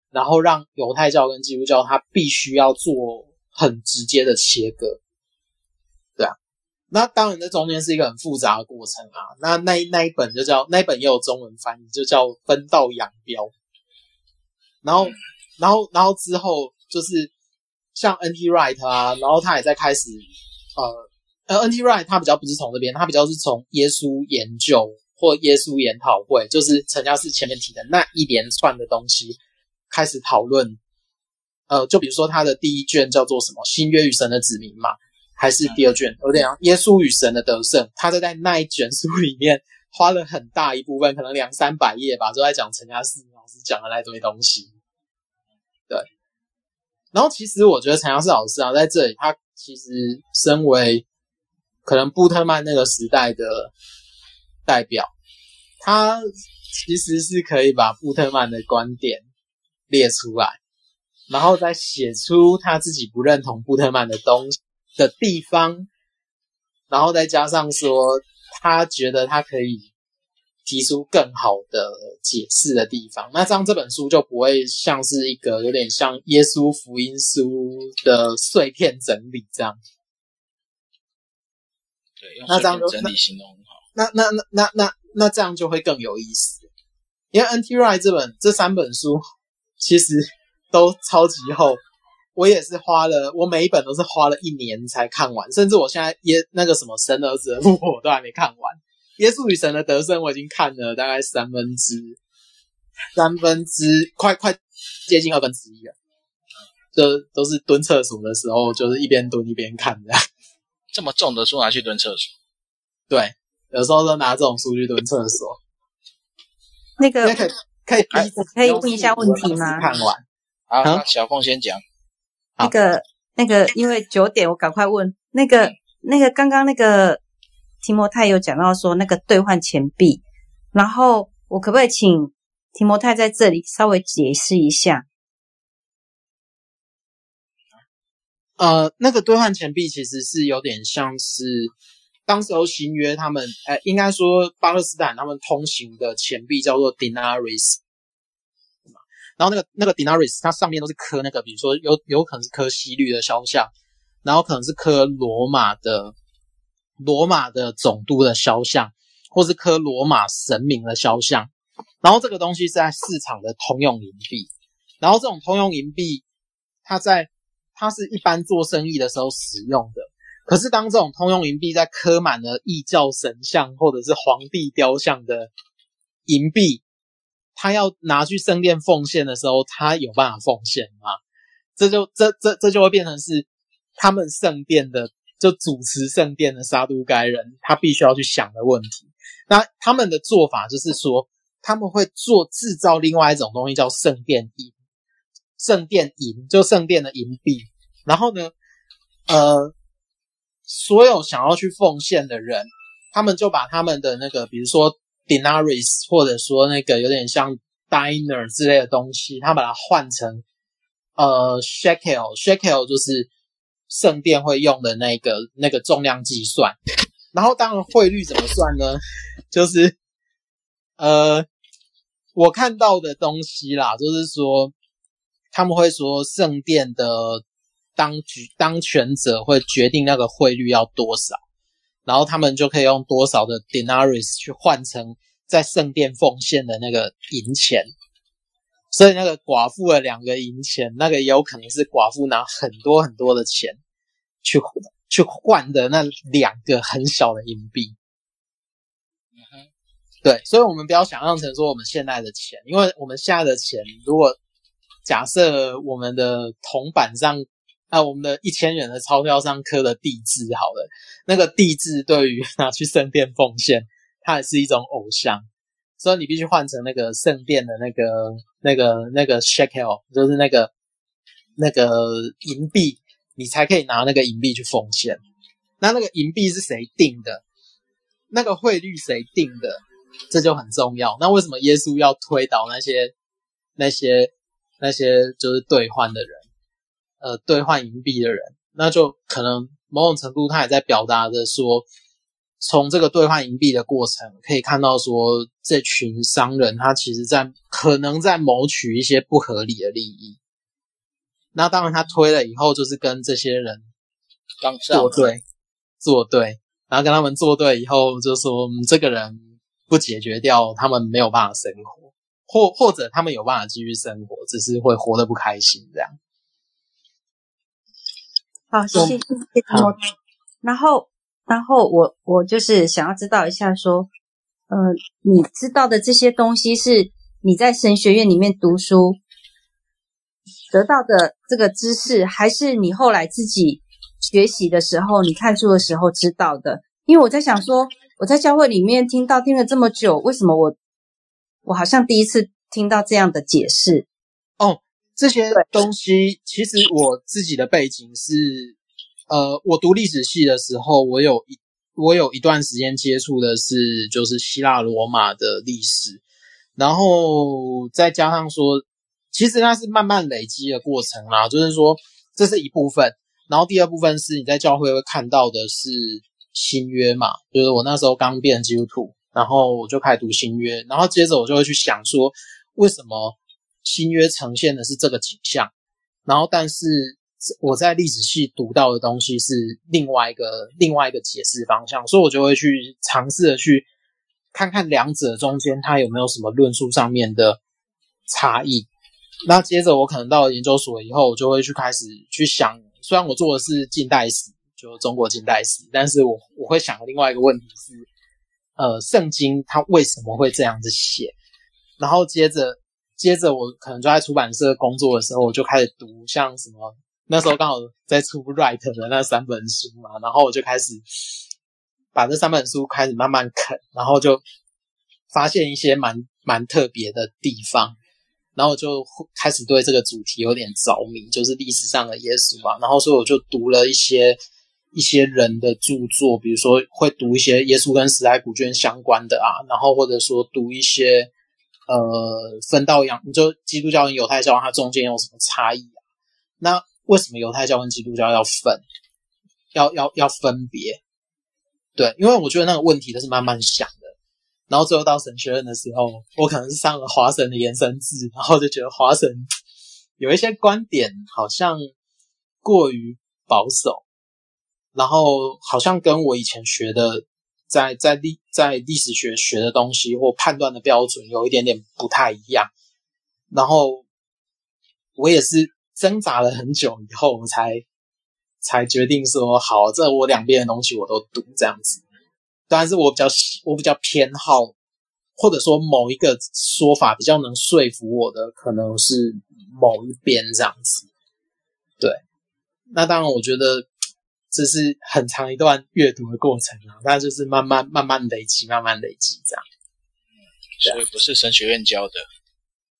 然后让犹太教跟基督教它必须要做很直接的切割，对啊，那当然这中间是一个很复杂的过程啊。那那那一本就叫那一本也有中文翻译，就叫分道扬镳。然后，然后，然后之后就是像 N.T. Wright 啊，然后他也在开始呃呃 N.T. Wright 他比较不是从这边，他比较是从耶稣研究。或耶稣研讨会，就是陈嘉士前面提的那一连串的东西，开始讨论。呃，就比如说他的第一卷叫做什么《新约与神的子民》嘛，还是第二卷有点像《耶稣与神的得胜》。他就在那一卷书里面花了很大一部分，可能两三百页吧，都在讲陈嘉士老师讲的那堆东西。对。然后其实我觉得陈嘉士老师啊，在这里他其实身为可能布特曼那个时代的。代表他其实是可以把布特曼的观点列出来，然后再写出他自己不认同布特曼的东西的地方，然后再加上说他觉得他可以提出更好的解释的地方，那这样这本书就不会像是一个有点像耶稣福音书的碎片整理这样。对，用碎片整理形容。那那那那那那这样就会更有意思，因为 N.T. Wright 这本这三本书其实都超级厚，我也是花了，我每一本都是花了一年才看完，甚至我现在耶那个什么神儿子的复活我都还没看完，耶稣与神的得胜我已经看了大概三分之三分之快快接近二分之一了，这都是蹲厕所的时候，就是一边蹲一边看这样。这么重的书拿去蹲厕所？对。有时候都拿这种书去蹲厕所。那个可以可以可以可以问一下问题吗？看完。好，嗯、小凤先讲。那个那个，因为九点，我赶快问。那个那个，刚刚那个提摩太有讲到说那个兑换钱币，然后我可不可以请提摩太在这里稍微解释一下？呃，那个兑换钱币其实是有点像是。当时候新约他们，呃，应该说巴勒斯坦他们通行的钱币叫做 denarii，然后那个那个 denarii 它上面都是刻那个，比如说有有可能是刻希律的肖像，然后可能是刻罗马的罗马的总督的肖像，或是刻罗马神明的肖像，然后这个东西是在市场的通用银币，然后这种通用银币，它在它是一般做生意的时候使用的。可是，当这种通用银币在刻满了异教神像或者是皇帝雕像的银币，他要拿去圣殿奉献的时候，他有办法奉献吗？这就这这这就会变成是他们圣殿的就主持圣殿的撒都该人，他必须要去想的问题。那他们的做法就是说，他们会做制造另外一种东西，叫圣殿银，圣殿银就圣殿的银币。然后呢，呃。所有想要去奉献的人，他们就把他们的那个，比如说 denaris，或者说那个有点像 diner 之类的东西，他把它换成呃 shekel，shekel 就是圣殿会用的那个那个重量计算。然后当然汇率怎么算呢？[laughs] 就是呃我看到的东西啦，就是说他们会说圣殿的。当局当权者会决定那个汇率要多少，然后他们就可以用多少的 denarii 去换成在圣殿奉献的那个银钱。所以那个寡妇的两个银钱，那个也有可能是寡妇拿很多很多的钱去去换的那两个很小的银币。嗯哼，对，所以我们不要想象成说我们现在的钱，因为我们现在的钱，如果假设我们的铜板上，啊，我们的一千元的钞票上刻了帝字，好了，那个帝字对于拿去圣殿奉献，它也是一种偶像。所以你必须换成那个圣殿的那个、那个、那个 shekel，就是那个那个银币，你才可以拿那个银币去奉献。那那个银币是谁定的？那个汇率谁定的？这就很重要。那为什么耶稣要推倒那些、那些、那些就是兑换的人？呃，兑换银币的人，那就可能某种程度他也在表达着说。从这个兑换银币的过程可以看到，说这群商人他其实在可能在谋取一些不合理的利益。那当然，他推了以后，就是跟这些人作对，作对，然后跟他们作对以后，就说这个人不解决掉，他们没有办法生活，或或者他们有办法继续生活，只是会活得不开心这样。好，谢谢，谢谢。好，然后。然后我我就是想要知道一下，说，呃，你知道的这些东西是你在神学院里面读书得到的这个知识，还是你后来自己学习的时候，你看书的时候知道的？因为我在想说，我在教会里面听到听了这么久，为什么我我好像第一次听到这样的解释？哦，这些东西其实我自己的背景是。呃，我读历史系的时候，我有一我有一段时间接触的是就是希腊罗马的历史，然后再加上说，其实那是慢慢累积的过程啦，就是说这是一部分，然后第二部分是你在教会会看到的是新约嘛，就是我那时候刚变基督徒，然后我就开始读新约，然后接着我就会去想说，为什么新约呈现的是这个景象，然后但是。我在历史系读到的东西是另外一个另外一个解释方向，所以我就会去尝试的去看看两者中间它有没有什么论述上面的差异。那接着我可能到了研究所以后，我就会去开始去想，虽然我做的是近代史，就中国近代史，但是我我会想另外一个问题是，呃，圣经它为什么会这样子写？然后接着接着我可能就在出版社工作的时候，我就开始读像什么。那时候刚好在出 Wright 的那三本书嘛，然后我就开始把这三本书开始慢慢啃，然后就发现一些蛮蛮特别的地方，然后就开始对这个主题有点着迷，就是历史上的耶稣嘛。然后所以我就读了一些一些人的著作，比如说会读一些耶稣跟史莱古卷相关的啊，然后或者说读一些呃分道扬，你就基督教跟犹太教它中间有什么差异啊？那为什么犹太教跟基督教要分，要要要分别？对，因为我觉得那个问题都是慢慢想的。然后最后到神学院的时候，我可能是上了华神的延伸制，然后就觉得华神有一些观点好像过于保守，然后好像跟我以前学的在在历在历史学学的东西或判断的标准有一点点不太一样。然后我也是。挣扎了很久以后，我才才决定说好，这我两边的东西我都读这样子。当然是我比较我比较偏好，或者说某一个说法比较能说服我的，可能是某一边这样子。对，那当然我觉得这是很长一段阅读的过程啊，那就是慢慢慢慢累积，慢慢累积这样。嗯，所以不是神学院教的。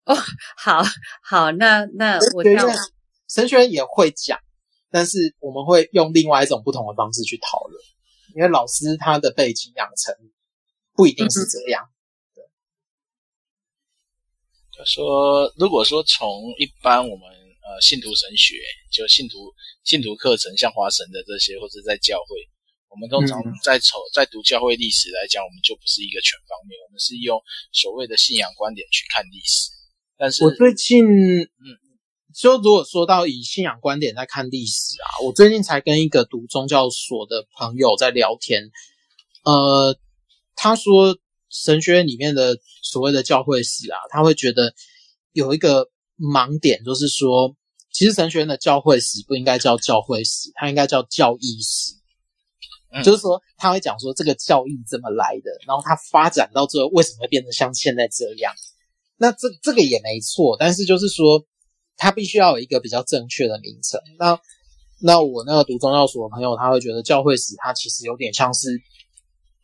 哦，好好，那那我要神学院也会讲，但是我们会用另外一种不同的方式去讨论，因为老师他的背景养成不一定是这样。对，他说，如果说从一般我们呃信徒神学，就信徒信徒课程，像华神的这些，或者在教会，我们通常在从在读教会历史来讲，我们就不是一个全方面，我们是用所谓的信仰观点去看历史。但是我最近，嗯，就如果说到以信仰观点在看历史啊，我最近才跟一个读宗教所的朋友在聊天，呃，他说神学院里面的所谓的教会史啊，他会觉得有一个盲点，就是说，其实神学院的教会史不应该叫教会史，它应该叫教义史。嗯、就是说，他会讲说这个教义怎么来的，然后它发展到最后为什么会变成像现在这样。那这这个也没错，但是就是说，它必须要有一个比较正确的名称。那那我那个读宗教所的朋友，他会觉得教会史它其实有点像是，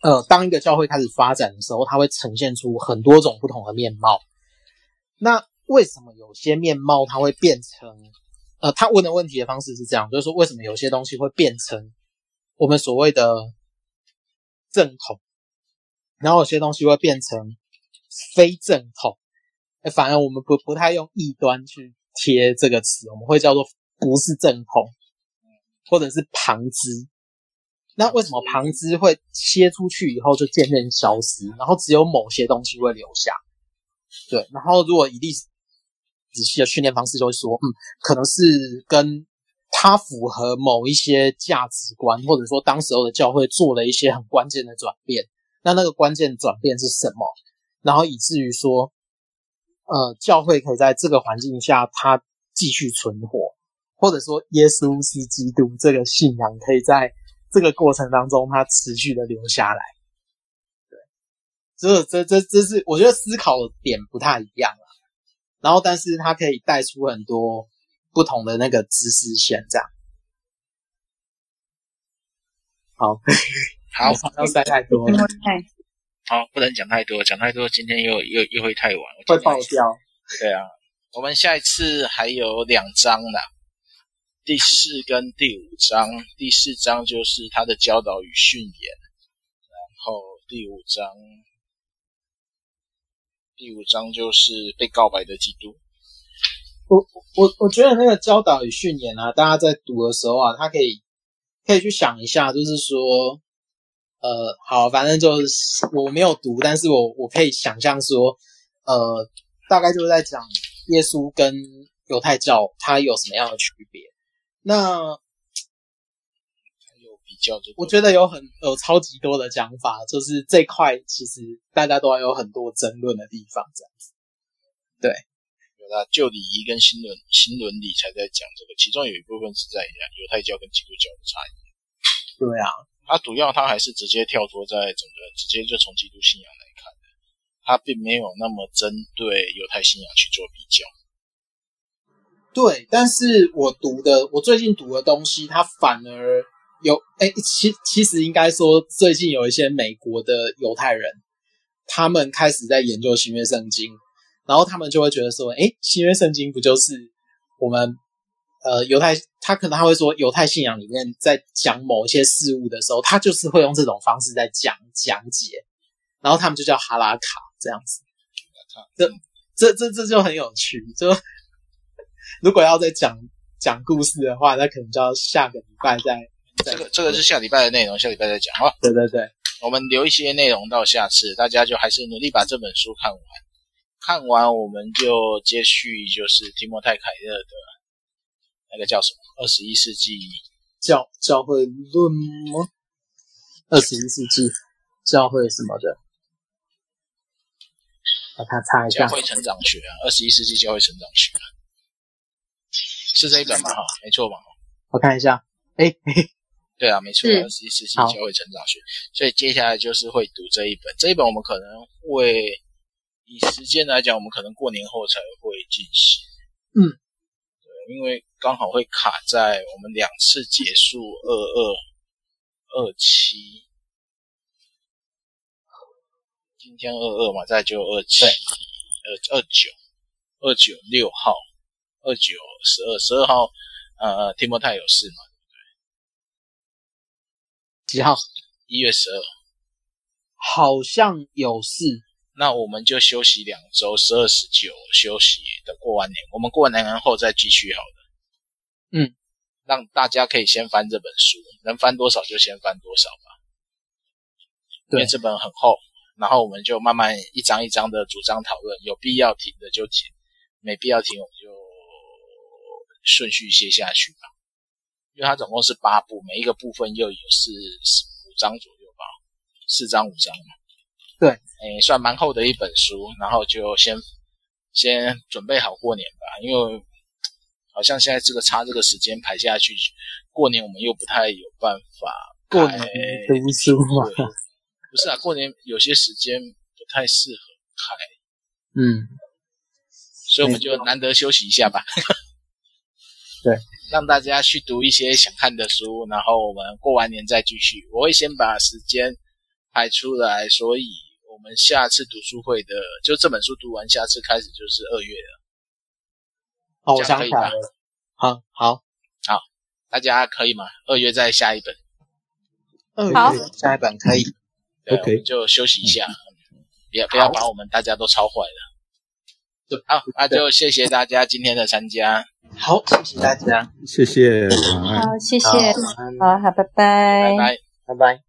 呃，当一个教会开始发展的时候，它会呈现出很多种不同的面貌。那为什么有些面貌它会变成？呃，他问的问题的方式是这样，就是说为什么有些东西会变成我们所谓的正统，然后有些东西会变成非正统？反而我们不不太用异端去贴这个词，我们会叫做不是正统，或者是旁支。那为什么旁支会切出去以后就渐渐消失，然后只有某些东西会留下？对，然后如果以历史仔细的训练方式，就会说，嗯，可能是跟它符合某一些价值观，或者说当时候的教会做了一些很关键的转变。那那个关键转变是什么？然后以至于说。呃，教会可以在这个环境下，它继续存活，或者说耶稣是基督这个信仰可以在这个过程当中，它持续的留下来。对，这这这这是我觉得思考的点不太一样了。然后，但是它可以带出很多不同的那个知识线，这样。好，好，[laughs] 不要塞太多了。好，不能讲太多，讲太多今天又又又会太晚，会爆掉。对啊，我们下一次还有两章呢，第四跟第五章。第四章就是他的教导与训言，然后第五章，第五章就是被告白的基督。我我我觉得那个教导与训言啊，大家在读的时候啊，他可以可以去想一下，就是说。呃，好，反正就是我没有读，但是我我可以想象说，呃，大概就是在讲耶稣跟犹太教它有什么样的区别。那我觉得有很有超级多的讲法，就是这块其实大家都还有很多争论的地方，这样子。对，有啦，旧礼仪跟新伦新伦理才在讲这个，其中有一部分是在讲犹太教跟基督教的差异。对啊。他主要，他还是直接跳脱在整个，直接就从基督信仰来看的，他并没有那么针对犹太信仰去做比较。对，但是我读的，我最近读的东西，它反而有，哎，其其实应该说，最近有一些美国的犹太人，他们开始在研究新约圣经，然后他们就会觉得说，哎，新约圣经不就是我们。呃，犹太他可能他会说，犹太信仰里面在讲某一些事物的时候，他就是会用这种方式在讲讲解，然后他们就叫哈拉卡这样子。这这这这就很有趣。就如果要再讲讲故事的话，那可能就要下个礼拜再。再这个这个是下礼拜的内容，下礼拜再讲啊。对对对，我们留一些内容到下次，大家就还是努力把这本书看完。看完我们就接续，就是提莫泰凯勒的。那个叫什么？二十一世纪教教会论吗？二十一世纪教会什么的？把它擦一下。教会成长学啊，二十一世纪教会成长学，是这一本吗？哈，没错吧？我看一下。哎，对啊，没错，二十一世纪教会成长学。所以接下来就是会读这一本。这一本我们可能会以时间来讲，我们可能过年后才会进行。嗯。对因为刚好会卡在我们两次结束二二二七，今天二二嘛，再就二七二二九二九六号二九十二十二号，呃，提摩太有事嘛？几号？一月十二，好像有事。那我们就休息两周，十二、十九休息，等过完年，我们过完年后再继续好了。嗯，让大家可以先翻这本书，能翻多少就先翻多少吧。对，因为这本很厚，然后我们就慢慢一张一张的主张讨论，有必要停的就停，没必要停我们就顺序写下去吧。因为它总共是八部，每一个部分又有四五章左右吧，四章五章嘛。对，诶，算蛮厚的一本书，然后就先先准备好过年吧，因为好像现在这个差这个时间排下去，过年我们又不太有办法过年读书嘛。不是啊，过年有些时间不太适合开，嗯，所以我们就难得休息一下吧。对，让大家去读一些想看的书，然后我们过完年再继续。我会先把时间排出来，所以我们下次读书会的，就这本书读完，下次开始就是二月了。哦，我想可以吧？好好好，大家可以吗？二月再下一本。二月下一本可以。对 OK，就休息一下，别、嗯、不要把我们大家都超坏了。好，那就谢谢大家今天的参加。好，谢谢大家，谢谢，好，谢谢，好，好，拜拜，拜拜，拜拜。